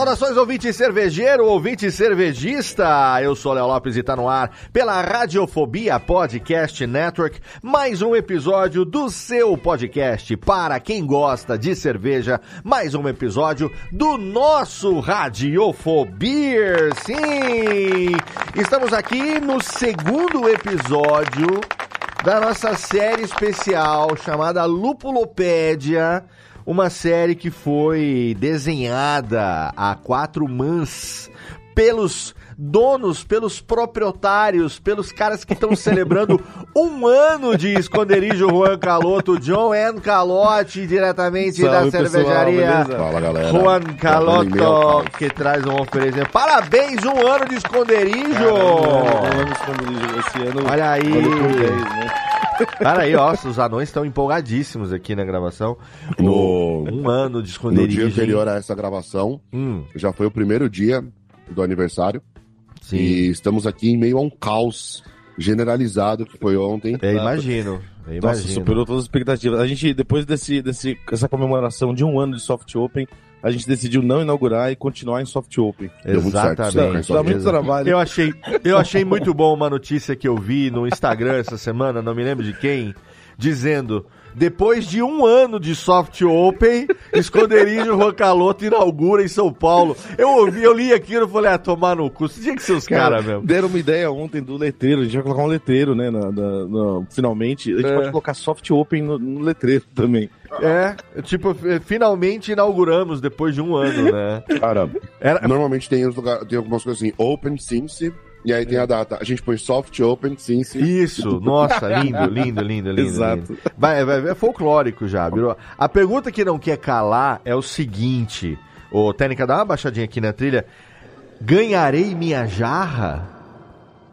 Saudações, ouvinte cervejeiro, ouvinte cervejista. Eu sou Léo Lopes e tá no ar pela Radiofobia Podcast Network. Mais um episódio do seu podcast para quem gosta de cerveja. Mais um episódio do nosso Radiofobia. Sim! Estamos aqui no segundo episódio da nossa série especial chamada Lupulopédia uma série que foi desenhada a quatro mãos pelos donos, pelos proprietários, pelos caras que estão celebrando um ano de esconderijo Juan Caloto, John N. Calote, diretamente Salve, da cervejaria pessoal, Fala, galera. Juan Tá Caloto, que traz um oferecimento. Parabéns, um ano de esconderijo! Vamos esconderijo esse ano. Olha aí. ano? Cara aí, ó, os anões estão empolgadíssimos aqui na gravação. No, Um ano de no esconderijo. dia hein? anterior a essa gravação, Hum, já foi o primeiro dia do aniversário. sim. E estamos aqui em meio a um caos generalizado que foi ontem. Eu imagino. Nossa, imagino. superou todas as expectativas. A gente, depois desse, desse, essa comemoração de um ano de soft open, a gente decidiu não inaugurar e continuar em soft open. Deu muito certo, Exatamente. Só Dá muito trabalho. Eu achei, eu achei muito bom uma notícia que eu vi no Instagram essa semana, não me lembro de quem, dizendo. Depois de um ano de soft open, esconderijo Rocaloto inaugura em São Paulo. Eu ouvi, eu li aquilo e falei, ah, tomar no cu. Tinha que ser os caras mesmo. Deram uma ideia ontem do letreiro. A gente vai colocar um letreiro, né? na- na- na- finalmente. A gente É. pode colocar soft open no, no letreiro também. É, tipo, eh, finalmente inauguramos depois de um ano, né? Cara, Era, normalmente tem, lugar- tem algumas coisas assim, Open Since, e aí tem a data. A gente põe Soft Open Since. Isso, nossa, lindo, lindo, lindo, lindo. Exato. lindo. Vai, vai, é folclórico já, virou. A pergunta que não quer calar é o seguinte: Ô, Técnica, dá uma baixadinha aqui na trilha. Ganharei minha jarra?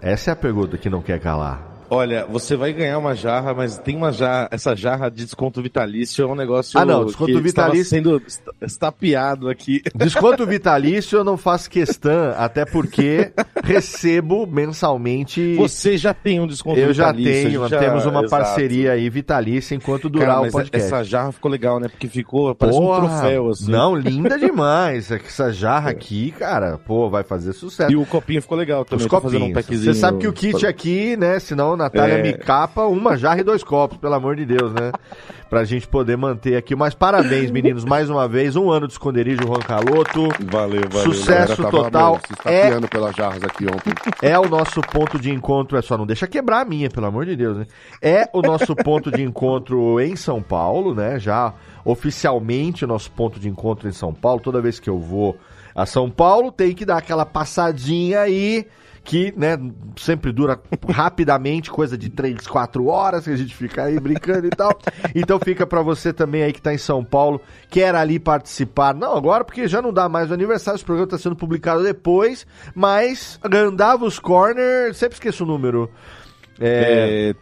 Essa é a pergunta que não quer calar. Olha, você vai ganhar uma jarra, mas tem uma jarra. Essa jarra de desconto vitalício é um negócio. Ah, não, desconto vitalício- sendo esta- estapeado aqui. Desconto vitalício eu não faço questão, até porque recebo mensalmente. Você já tem um desconto eu já vitalício. a tenho, gente já- temos uma Exato. parceria aí vitalícia enquanto durar Cara, o mas podcast. essa jarra ficou legal, né? Porque ficou, parece um Porra, troféu, assim. Não, linda demais. Essa jarra aqui, cara, pô, vai fazer sucesso. E o copinho ficou legal também. Os eu um copinhos. packzinho. Você sabe que o kit aqui, né? Senão Natália É. me capa uma jarra e dois copos, pelo amor de Deus, né? Pra gente poder manter aqui. Mas parabéns, meninos, mais uma vez. Um ano de esconderijo Juan Caloto. Valeu, valeu. Sucesso. Galera total se estapeando pelas jarras aqui ontem. É o nosso ponto de encontro. É só não deixa quebrar a minha, pelo amor de Deus, né? É o nosso ponto de encontro em São Paulo, né? Já oficialmente o nosso ponto de encontro em São Paulo. Toda vez que eu vou a São Paulo, tem que dar aquela passadinha aí. Que, né, sempre dura rapidamente, coisa de 3, 4 horas, que a gente fica aí brincando e tal. Então fica pra você também aí que tá em São Paulo, quer ali participar. Não agora, porque já não dá mais o aniversário, esse programa tá sendo publicado depois, mas Gandavos Corner, sempre esqueço o número. É, É,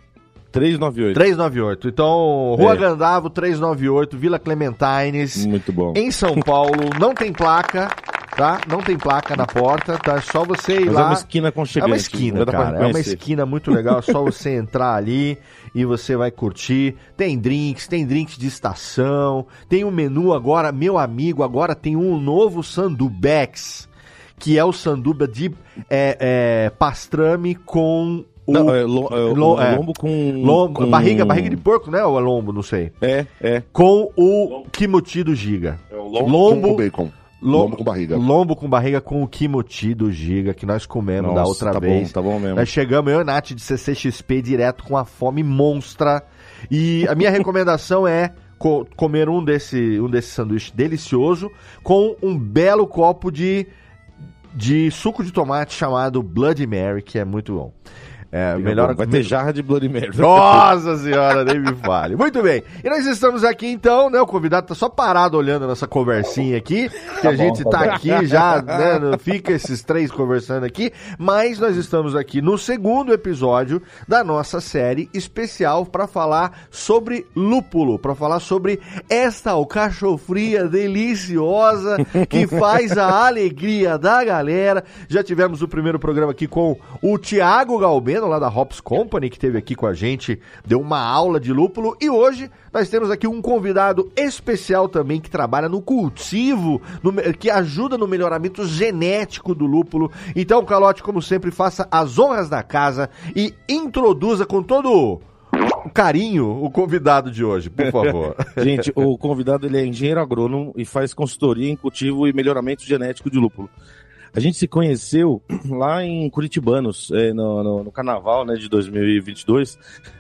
398. 398. Então, Rua É. Gandavo, 398, Vila Clementines, Muito bom. em São Paulo. Não tem placa, tá? Não tem placa na porta, tá? É só você ir Mas lá. é uma esquina É aconchegante. uma esquina, cara. É uma esquina muito legal. É só você entrar ali e você vai curtir. Tem drinks, tem drinks de estação. Tem um menu agora, meu amigo, agora tem um novo Sandubex, que é o sanduba de é, é, pastrame com o Não, é, lo- é, Lo- é. lombo com, lombo, com- barriga, barriga de porco, né? Ou é lombo, não sei. É, é. Com o kimchi do Giga. É o lombo, Lombo- com bacon. Lombo com barriga. Lombo com barriga com o kimchi do Giga, que nós comemos da Nossa, outra tá vez. Bom, tá bom mesmo. Nós chegamos, eu e Nath de CCXP, direto com a fome monstra. E a minha recomendação é co- comer um desse, um desse sanduíche delicioso com um belo copo de, de suco de tomate chamado Bloody Mary, que é muito bom. É, melhor Vai ter jarra de Bloody Mary. nossa senhora, nem me fale. Muito bem. E nós estamos aqui então, né? O convidado tá só parado olhando nossa conversinha aqui, que a bom, gente tá tá aqui já, né? não Fica esses três conversando aqui, mas nós estamos aqui no segundo episódio da nossa série especial para falar sobre lúpulo, para falar sobre esta alcachofria deliciosa que faz a alegria da galera. Já tivemos o primeiro programa aqui com o Thiago Lá da Hops Company, que esteve aqui com a gente, deu uma aula de lúpulo. E hoje nós temos aqui um convidado especial também que trabalha no cultivo, no que ajuda no melhoramento genético do lúpulo. Então, Calote, como sempre, faça as honras da casa e introduza com todo carinho o convidado de hoje, por favor. Gente, o convidado ele é engenheiro agrônomo e faz consultoria em cultivo e melhoramento genético de lúpulo. A gente se conheceu lá em Curitibanos, é, no, no- no carnaval né, de 2022,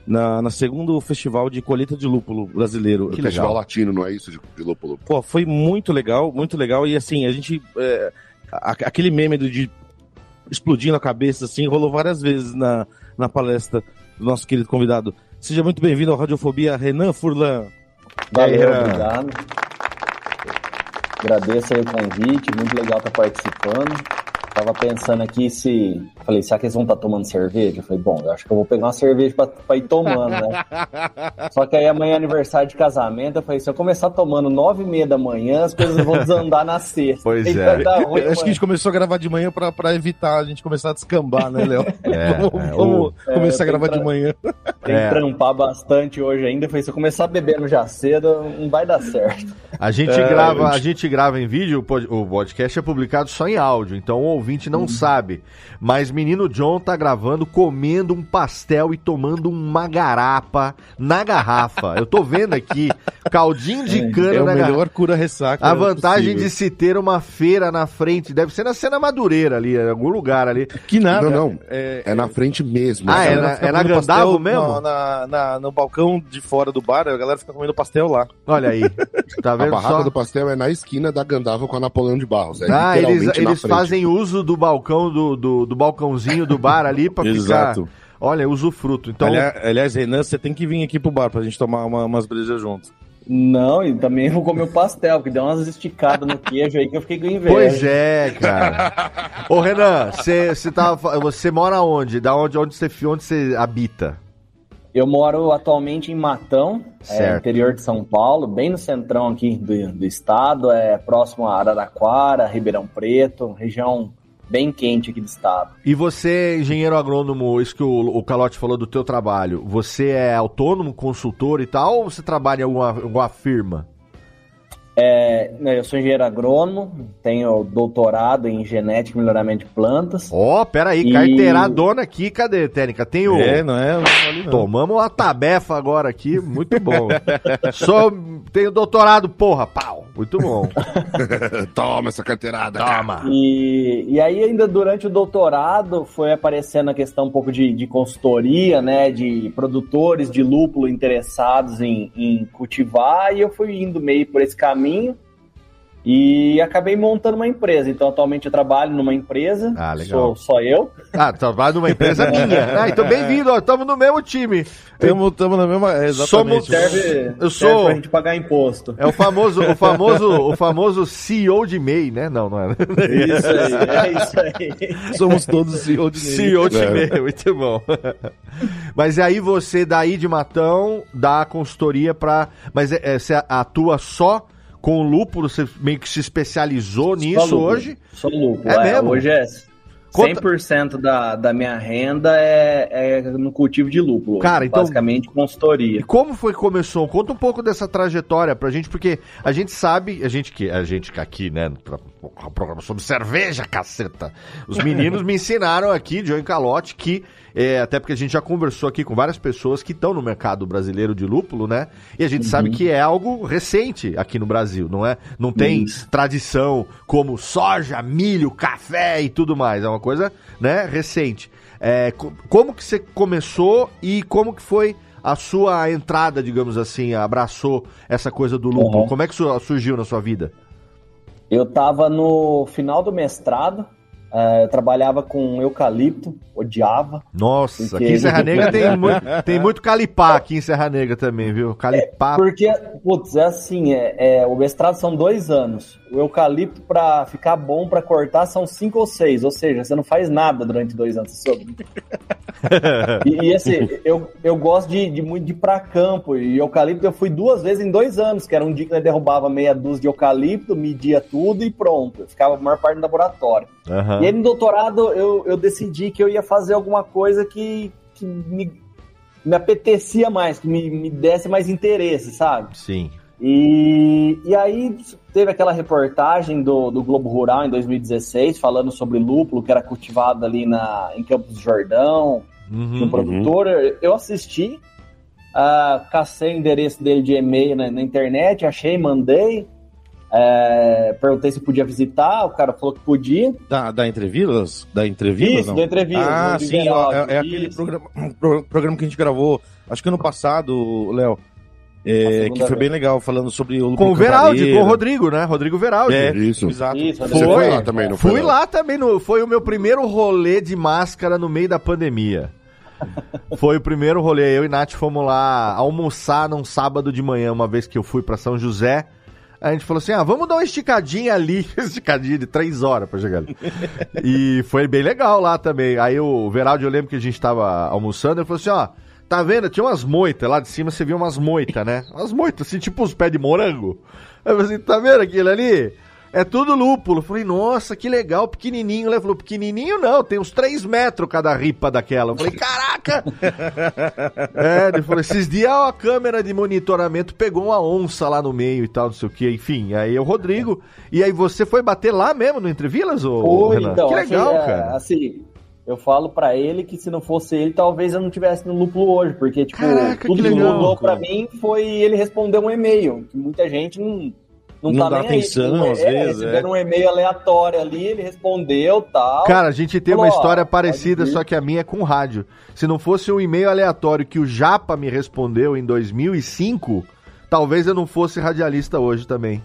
na, na segundo festival de colheita de lúpulo brasileiro. Que Festival legal. latino, não é isso? De, de lúpulo. Pô, foi muito legal, muito legal. E assim, a gente. é, a- aquele meme do- de explodindo a cabeça, assim, rolou várias vezes na, na palestra do nosso querido convidado. Seja muito bem-vindo ao Radiofobia, Renan Furlan. Valeu, Renan? obrigado. Agradeço aí o convite, muito legal estar participando. Tava pensando aqui se. Falei, será que eles vão estar tomando cerveja? Eu falei, bom, eu acho que eu vou pegar uma cerveja pra, pra ir tomando, né? Só que aí amanhã é aniversário de casamento. Eu falei, se eu começar tomando nove e meia da manhã, as coisas vão desandar na sexta. Pois é. ruim, Acho que a mano. gente começou a gravar de manhã pra, pra evitar a gente começar a descambar, né, Léo? É, vamos é, vamos o- começar a é, gravar de manhã. Tem É. que trampar bastante hoje ainda. Eu falei, se eu começar bebendo já cedo, não vai dar certo. A gente É, grava, a gente grava em vídeo, o pod- o podcast é publicado só em áudio, então o ouvinte não sabe. Mas menino John tá gravando comendo um pastel e tomando uma garapa na garrafa. Eu tô vendo aqui, caldinho de cana É o na garrafa. melhor cura-ressaca. A vantagem possível. de se ter uma feira na frente, deve ser na Cena Madureira ali, em algum lugar ali. Que nada. Não, não. É, É na frente mesmo. Ah, é na- é na pastel mesmo? na- na- na- no balcão de fora do bar, a galera fica comendo pastel lá. Olha aí, tá A barraca só? do pastel é na esquina da Gandava com a Napoleão de Barros. É Ah, eles, eles fazem uso do balcão, do, do, do balcãozinho do bar ali pra ficar... Exato. Olha, usufruto. Então, aliás, aliás, Renan, você tem que vir aqui pro bar pra gente tomar uma- umas brejas juntos. Não, e também vou comer o pastel, porque deu umas esticadas no queijo aí que eu fiquei com inveja. Pois é, cara. Ô, Renan, você tava fa- você mora onde? Da onde onde você onde você habita? Eu moro atualmente em Matão, é, interior de São Paulo, bem no centrão aqui do, do estado, é próximo a Araraquara, Ribeirão Preto, região bem quente aqui do estado. E você, engenheiro agrônomo, isso que o, o Calote falou do teu trabalho, você é autônomo, consultor e tal, ou você trabalha em alguma, alguma firma? É, eu sou engenheiro agrônomo, tenho doutorado em genética e melhoramento de plantas. Ó, pera aí, E- carteiradona aqui, cadê, Técnica? Tem o... É, não é? Não vale não. Tomamos uma tabefa agora aqui, muito bom. Sou, tenho doutorado, porra, pau, muito bom. Toma essa carteirada. Toma. E, e aí, ainda durante o doutorado, foi aparecendo a questão um pouco de, de consultoria, né? De produtores de lúpulo interessados em, em cultivar, e eu fui indo meio por esse caminho. E acabei montando uma empresa. Então, atualmente eu trabalho numa empresa. Ah, legal. Sou só eu. Ah, trabalho numa empresa minha. Ah, então bem-vindo, estamos no mesmo time. Tamo, tamo na mesma. é, Somos- Exatamente. Serve, Eu serve sou- pra gente pagar imposto. É o famoso, o famoso, o famoso CEO de MEI, né? Não, não é. Isso aí, é isso aí. Somos todos CEO de Ney. CEO de É. MEI, muito bom. Mas aí você, daí de Matão, dá a consultoria pra. Mas é, é, você atua só com o lúpulo? Você meio que se especializou nisso Só hoje? Só lucro. É mesmo? Hoje é Conta- 100% da, da minha renda é, é no cultivo de lúpulo. Cara, então- Basicamente, E consultoria. como foi que começou? Conta um pouco dessa trajetória pra gente, porque a gente sabe, a gente que a gente que aqui, né, um programa sobre cerveja, caceta. Os meninos me ensinaram aqui, João Calote, que é, até porque a gente já conversou aqui com várias pessoas que estão no mercado brasileiro de lúpulo, né? E a gente sabe que é algo recente aqui no Brasil, não é? Não tem tradição como soja, milho, café e tudo mais. É uma coisa, né, recente. É, co- como que você começou e como que foi a sua entrada, digamos assim, abraçou essa coisa do lúpulo? Uhum. Como é que isso surgiu na sua vida? Eu tava no final do mestrado, eh, eu trabalhava com eucalipto, odiava. Nossa, aqui em Serra Negra tem, muito, tem muito calipá aqui em Serra Negra também, viu? Calipá. Porque, putz, é assim, é, é, o mestrado são dois anos. O eucalipto, pra ficar bom pra cortar, são cinco ou seis. Ou seja, você não faz nada durante dois anos. Sobre. e, e, assim, eu, eu gosto de, de muito de ir pra campo. E eucalipto eu fui duas vezes em dois anos, que era um dia que nós derrubava meia dúzia de eucalipto, media tudo e pronto. Eu ficava a maior parte no laboratório. Aham. E aí no doutorado eu, eu decidi que eu ia fazer alguma coisa que, que me, me apetecia mais, que me, me desse mais interesse, sabe? Sim. E, e aí teve aquela reportagem do, do Globo Rural em 2016 falando sobre lúpulo que era cultivado ali na, em Campos do Jordão, Uhum. do produtor. Eu assisti, ah, cacei o endereço dele de e-mail na, na internet, achei, mandei. É, perguntei se podia visitar, o cara falou que podia. Da, da Entrevilas? Da Entrevilas, Isso, não? da entrevista. Ah, sim, é, é aquele programa, pro- programa que a gente gravou, acho que ano passado, Léo, é, que foi vez. bem legal, falando sobre o Com o Veraldi, com o Rodrigo, né? Rodrigo Veraldi. É, Isso. exato. Isso, Você foi Foi. lá também, não foi? Fui não? lá também, no, foi o meu primeiro rolê de máscara no meio da pandemia. Foi o primeiro rolê. Eu e Nath fomos lá almoçar num sábado de manhã, uma vez que eu fui pra São José. A gente falou assim: ah, vamos dar uma esticadinha ali. esticadinha de três horas pra chegar ali. e foi bem legal lá também. Aí o Veraldi, eu lembro que a gente tava almoçando, ele falou assim: ó. Tá vendo? Tinha umas moitas lá de cima, você viu umas moitas, né? Umas moitas, assim, tipo uns pés de morango. Aí eu falei assim, tá vendo aquilo ali? É tudo lúpulo. Eu falei, nossa, que legal, pequenininho. Ele falou, pequenininho não, tem uns 3 metros cada ripa daquela. Eu falei, caraca! é, ele falou, esses dias a câmera de monitoramento pegou uma onça lá no meio e tal, não sei o que. Enfim, aí é o Rodrigo. E aí você foi bater lá mesmo no Entrevilas, ô Foi, Renan? então, que legal, assim, é, cara. Assim, eu falo pra ele que se não fosse ele, talvez eu não tivesse no lúpulo hoje, porque, tipo, Caraca, tudo que que mudou pra mim foi ele responder um e-mail, que muita gente não, não, Não tá dá nem aí. atenção, Tipo, às é, vezes, receberam é. um e-mail aleatório ali, ele respondeu tal. Cara, a gente tem uma Falou, ó, história pode parecida, só que a minha é com rádio. Se não fosse um e-mail aleatório que o Japa me respondeu em 2005, talvez eu não fosse radialista hoje também.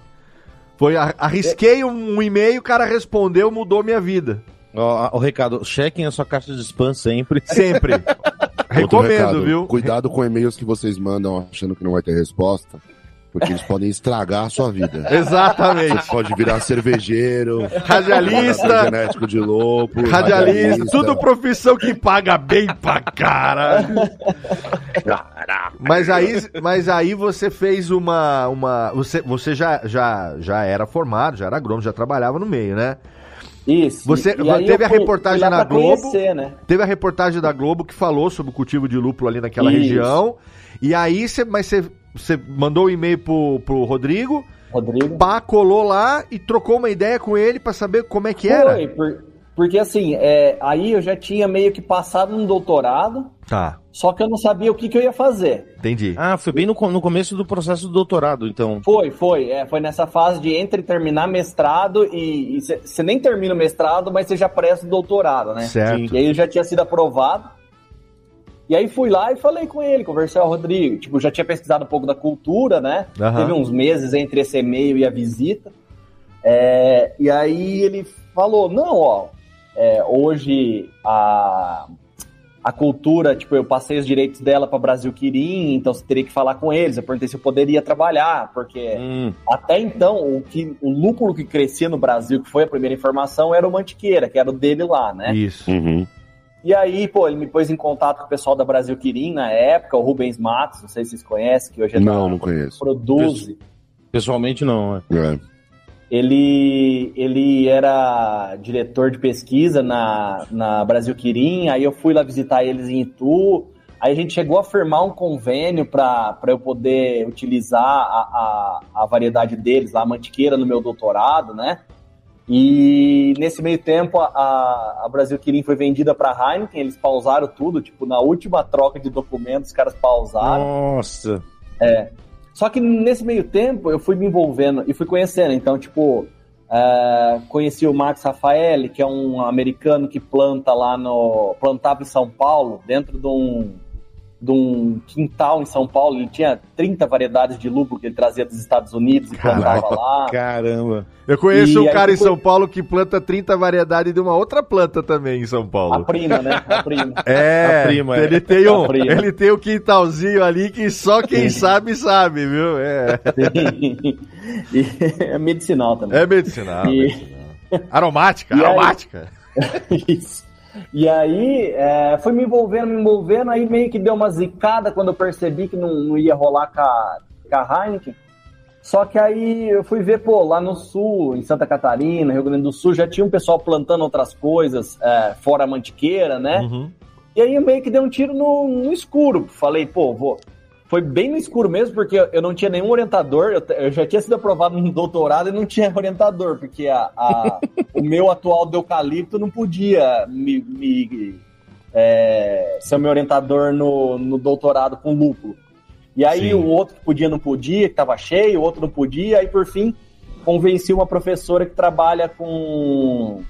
Foi, ar- arrisquei um e-mail, o cara respondeu, mudou minha vida. Ó, o recado, chequem a sua caixa de spam sempre. Sempre. Recomendo, recado, viu? Cuidado com e-mails que vocês mandam achando que não vai ter resposta, porque eles podem estragar a sua vida. Exatamente. Você pode virar cervejeiro, Radialista, genético de lobo, radialista, tudo profissão que paga bem pra caralho. Mas aí, mas aí você fez uma. uma você você já, já, já era formado, já era agrônomo, já trabalhava no meio, né? Isso. Você- E teve a fui- reportagem fui na Globo? Conhecer, né? Teve a reportagem da Globo que falou sobre o cultivo de lúpulo ali naquela Isso. região. E aí, você, mas você, você mandou um e-mail pro, pro Rodrigo, Rodrigo. pá, colou lá e trocou uma ideia com ele pra saber como é que era. Foi, por- porque assim, é, aí eu já tinha meio que passado no doutorado, Tá, só que eu não sabia o que, que eu ia fazer. entendi. Ah, foi bem no, no começo do processo do doutorado, então. Foi, foi. É, foi nessa fase de entre terminar mestrado e você nem termina o mestrado, mas você já presta o doutorado, né? Certo. E aí eu já tinha sido aprovado. E aí fui lá e falei com ele, conversei ao Rodrigo. Tipo, já tinha pesquisado um pouco da cultura, né? Aham. Teve uns meses entre esse e-mail e a visita. É, e aí ele falou, não, ó, é, hoje a, a cultura, tipo, eu passei os direitos dela para Brasil Quirim, então você teria que falar com eles. Eu perguntei se eu poderia trabalhar, porque Hum, até então, o, que, o lúpulo que crescia no Brasil, que foi a primeira informação, era o Mantiqueira, que era o dele lá, né? Isso. Uhum. E aí, pô, ele me pôs em contato com o pessoal da Brasil Quirim na época, o Rubens Matos, não sei se vocês conhecem, que hoje é Não, da não conheço. Produze. pessoalmente não, é. É. Ele, ele era diretor de pesquisa na, na Brasil Quirim, aí eu fui lá visitar eles em Itu, aí a gente chegou a firmar um convênio para eu poder utilizar a, a, a variedade deles, lá, a mantiqueira, no meu doutorado, né? E nesse meio tempo, a, a Brasil Quirim foi vendida para a Heineken, eles pausaram tudo, tipo, na última troca de documentos, os caras pausaram. Nossa. É. Só que nesse meio tempo, eu fui me envolvendo e fui conhecendo. Então, tipo, uh, conheci o Max Rafael, que é um americano que planta lá no. plantava em São Paulo, dentro de um de um quintal em São Paulo. Ele tinha 30 variedades de lúpulo que ele trazia dos Estados Unidos e plantava lá. Caramba. Eu conheço E um aí cara em foi- São Paulo que planta 30 variedades de uma outra planta também em São A E prima, né? A prima. É, A prima, é. ele tem um, A prima. ele tem um quintalzinho ali que só quem sabe sabe, viu? É, e é medicinal também. é medicinal. E- medicinal. Aromática, E aí- aromática. Isso. E aí, é, foi me envolvendo, me envolvendo, aí meio que deu uma zicada quando eu percebi que não, não ia rolar com a, com a Heineken. Só que aí eu fui ver, pô, lá no sul, em Santa Catarina, Rio Grande do Sul, já tinha um pessoal plantando outras coisas, é, fora a mantiqueira, né? Uhum. E aí meio que dei um tiro no, no escuro. Falei, pô, vou. Foi bem no escuro mesmo, porque eu não tinha nenhum orientador. Eu, eu já tinha sido aprovado no doutorado e não tinha orientador, porque a, a- o meu atual do eucalipto não podia me, me, é, ser o meu orientador no, no doutorado com lúpulo. E aí Sim. o outro que podia não podia, que estava cheio, o outro não podia. Aí por fim convenci uma professora que trabalha com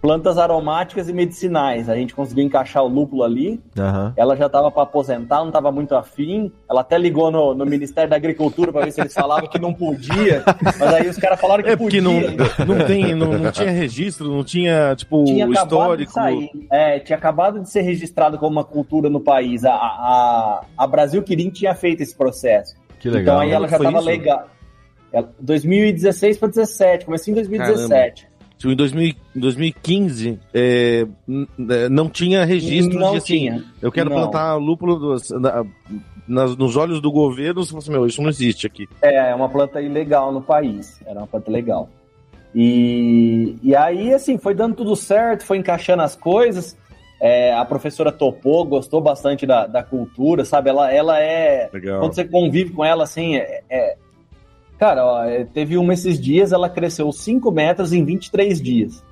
plantas aromáticas e medicinais. A gente conseguiu encaixar o lúpulo ali. Aham. Ela já estava para aposentar, não estava muito afim. Ela até ligou no, no Ministério da Agricultura para ver se eles falavam que não podia. Mas aí os caras falaram que É porque podia. não, não, tem, não, não tinha registro, não tinha, tipo, tinha acabado histórico. de sair. É, tinha acabado de ser registrado como uma cultura no país. A, a, a Brasil Quirim tinha feito esse processo. Que legal. então aí ela já foi estava isso? legal. Ela- 2016 para 17, comecei em 2017. Tipo, em 2000 em 2015, é, n- é, não tinha registro não de assim, tinha. eu quero Não. plantar lúpulo dos- na- nas- nos olhos do governo, você fala assim, meu, isso não existe aqui. É, é uma planta ilegal no país. Era uma planta legal. E, e aí, assim, foi dando tudo certo, foi encaixando as coisas. É, a professora topou, gostou bastante da, da cultura, sabe? Ela, ela é. Legal. Quando você convive com ela, assim, é. é- Cara, ó, é, teve uma esses dias, ela cresceu 5 metros em 23 dias.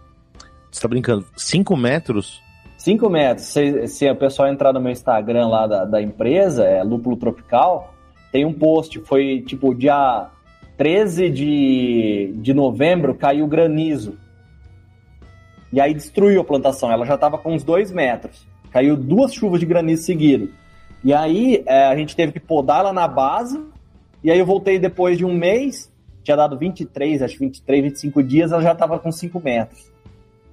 Você tá brincando? 5 metros? 5 metros. Se, se o pessoal entrar no meu Instagram lá da, da empresa, é Lúpulo Tropical, tem um post. Foi tipo dia 13 de, de novembro, caiu granizo. E aí destruiu a plantação. Ela já estava com uns 2 metros. Caiu duas chuvas de granizo seguido. E aí é, a gente teve que podar ela na base. E aí eu voltei depois de um mês. Tinha dado 23, acho que 23, 25 dias, ela já estava com 5 metros.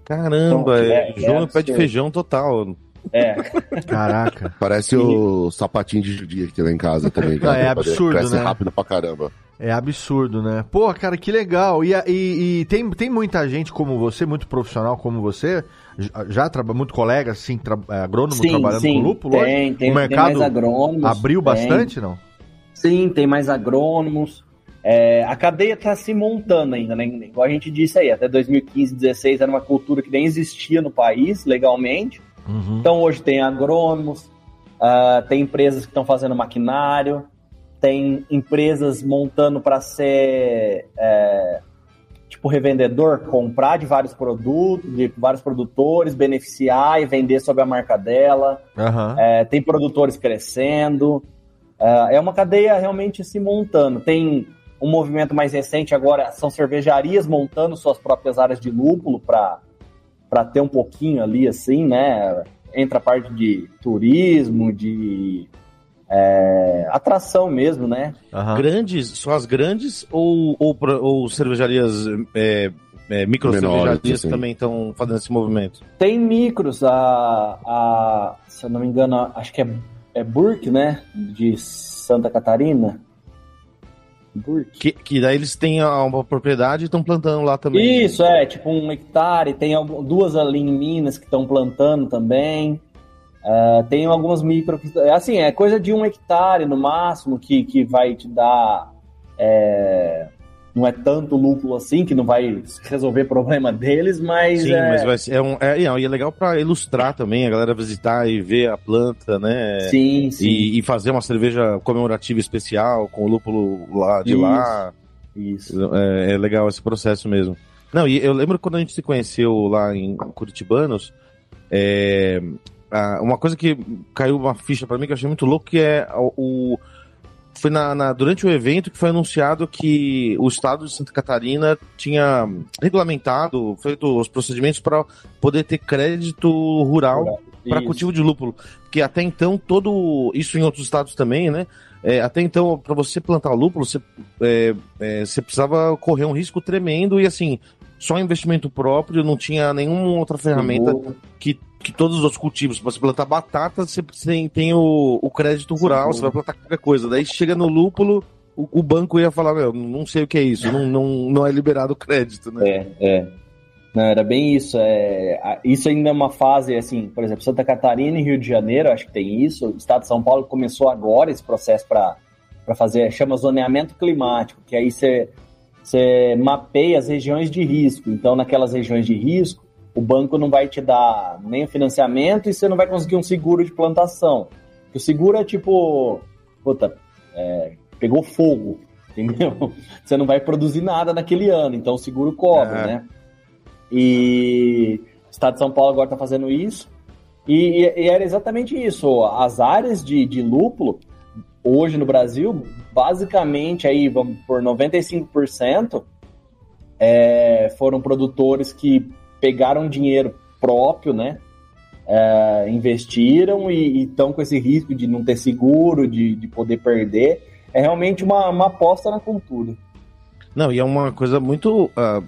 Caramba, Então, é, é- é João é pé de feijão total. É, Caraca. Parece o sapatinho de judia que tem lá em casa também. Não, é absurdo, Cresce né? rápido pra caramba. É absurdo, né? Pô, cara, que legal. E, e- e tem, tem muita gente como você, muito profissional como você, já, trabalha, muito colega, assim, tra, é, agrônomo sim, trabalhando sim. com lúpulo hoje? Tem, tem, o tem mercado mais agrônomos. abriu tem. bastante, não? Sim, tem mais agrônomos. É, a cadeia está se montando ainda, né? Igual a gente disse aí, até 2015, 2016 era uma cultura que nem existia no país legalmente. Uhum. Então hoje tem agrônomos, ah, tem empresas que estão fazendo maquinário, tem empresas montando para ser é, tipo revendedor, comprar de vários produtos, de vários produtores, beneficiar e vender sob a marca dela. Aham. É, tem produtores crescendo. É, é uma cadeia realmente se montando. Tem um movimento mais recente agora, são cervejarias montando suas próprias áreas de lúpulo para ter um pouquinho ali, assim, né? Entra a parte de turismo, de é, atração mesmo, né? aham. Grandes, só as grandes ou, ou, ou cervejarias, é, é, micro cervejarias assim. também estão fazendo esse movimento? Tem micros, a, a se eu não me engano, acho que é, é Burke, né? De Santa Catarina. Burke. Que, que daí eles têm uma propriedade e estão plantando lá também. Isso, é, tipo um hectare. Tem duas ali em Minas que estão plantando também. Ah, tem algumas micro. Assim, é coisa de um hectare no máximo que, que vai te dar. é, não é tanto lúpulo assim, que não vai resolver problema deles, mas. Sim, é, mas vai ser, é, um, é, e é legal para ilustrar também, a galera visitar e ver a planta, né? Sim, sim. E, e fazer uma cerveja comemorativa especial com o lúpulo lá de Isso. lá. Isso. É, é legal esse processo mesmo. Não, e eu lembro quando a gente se conheceu lá em Curitibanos, é, uma coisa que caiu uma ficha para mim que eu achei muito louco, que é o, foi na, na, durante o evento que foi anunciado que o estado de Santa Catarina tinha regulamentado, feito os procedimentos para poder ter crédito rural para cultivo de lúpulo. Porque até então, todo. Isso em outros estados também, né? É, até então, para você plantar lúpulo, você, é, é, você precisava correr um risco tremendo e assim, só investimento próprio, não tinha nenhuma outra ferramenta que, que todos os outros cultivos. Para você plantar batata, você tem, tem o, o crédito rural, Sim. você vai plantar qualquer coisa. Daí chega no lúpulo, o, o banco ia falar, meu, não sei o que é isso, não, não, não é liberado o crédito, né? É, é. Não, era bem isso. É, isso ainda é uma fase, assim, por exemplo, Santa Catarina e Rio de Janeiro, acho que tem isso. O estado de São Paulo começou agora esse processo para fazer, chama zoneamento climático, que aí você você mapeia as regiões de risco. Então, naquelas regiões de risco, o banco não vai te dar nem o financiamento e você não vai conseguir um seguro de plantação. o seguro é tipo, puta, é, pegou fogo, entendeu? Você não vai produzir nada naquele ano, então o seguro cobre, é. né? E o Estado de São Paulo agora está fazendo isso. E, e, era exatamente isso. As áreas de, de lúpulo, hoje no Brasil, basicamente aí, vamos por 95%, é, foram produtores que pegaram dinheiro próprio, né? É, investiram e estão com esse risco de não ter seguro, de, de poder perder. É realmente uma, uma aposta na cultura. Não, e é uma coisa muito. Uh,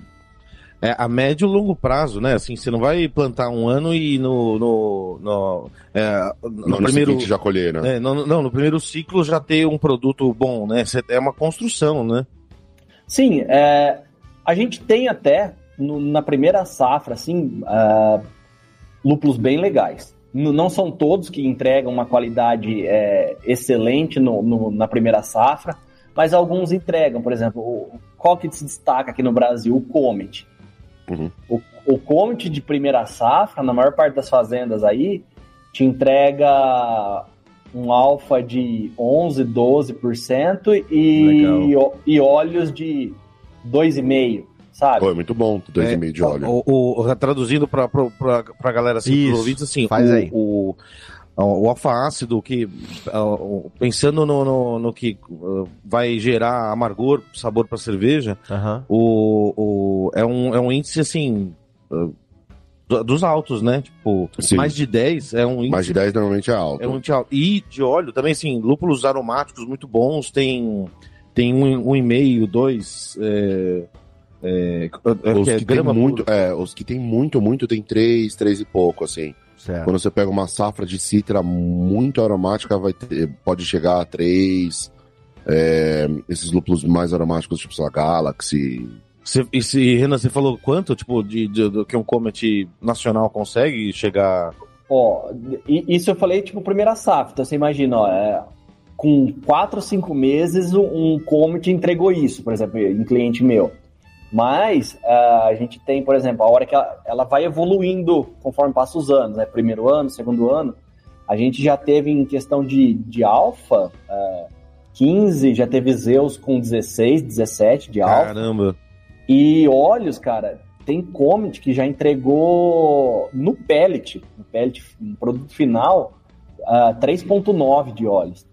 é, a médio e longo prazo, né? Assim, você não vai plantar um ano e no. no, no, é, no, no primeiro já colher, né? É, no, não, no primeiro ciclo já ter um produto bom, né? É uma construção, né? Sim, é, a gente tem até no, na primeira safra, assim, uh, lúpulos bem legais. Não são todos que entregam uma qualidade é, excelente no, no, na primeira safra, mas alguns entregam. Por exemplo, o, qual que se destaca aqui no Brasil? O Comet. Uhum. O, o Comet de primeira safra, na maior parte das fazendas aí, te entrega um alfa de 11, 12% e, e óleos de 2,5%, sabe? Pô, é muito bom, 2,5% é, de óleo. O, o, traduzindo para a galera assim, Isso, ouvintes, assim, faz o, aí. O, o alfa ácido que pensando no, no, no, que uh, vai gerar amargor, sabor para cerveja, uhum. o, o, é, um, é um índice assim uh, dos altos, né? Tipo, Sim. mais de 10 é um índice. Mais de 10 normalmente é alto. É um índice alto. E de óleo também, assim, lúpulos aromáticos muito bons, tem, tem um, um e meio, dois. É, é, é os que, é tem muito, é, os que tem muito, muito tem três, três e pouco, assim. Certo. Quando você pega uma safra de citra muito aromática, vai ter, pode chegar a três. É, esses lúpulos mais aromáticos, tipo, lá, Galaxy. Você, e se, Renan, você falou quanto, tipo, de, de, de, que um Comet nacional consegue chegar? Ó, isso eu falei, tipo, primeira safra. Então você imagina, ó, é, com quatro ou cinco meses, um Comet entregou isso, por exemplo, em cliente meu. Mas uh, a gente tem, por exemplo, a hora que ela, ela, vai evoluindo conforme passa os anos, né? Primeiro ano, segundo ano. A gente já teve em questão de, de alfa, uh, 15, já teve Zeus com 16, 17 de alfa. Caramba! E olhos, cara, tem Comet que já entregou no pellet, no pellet, no produto final, uh, 3.9 de olhos.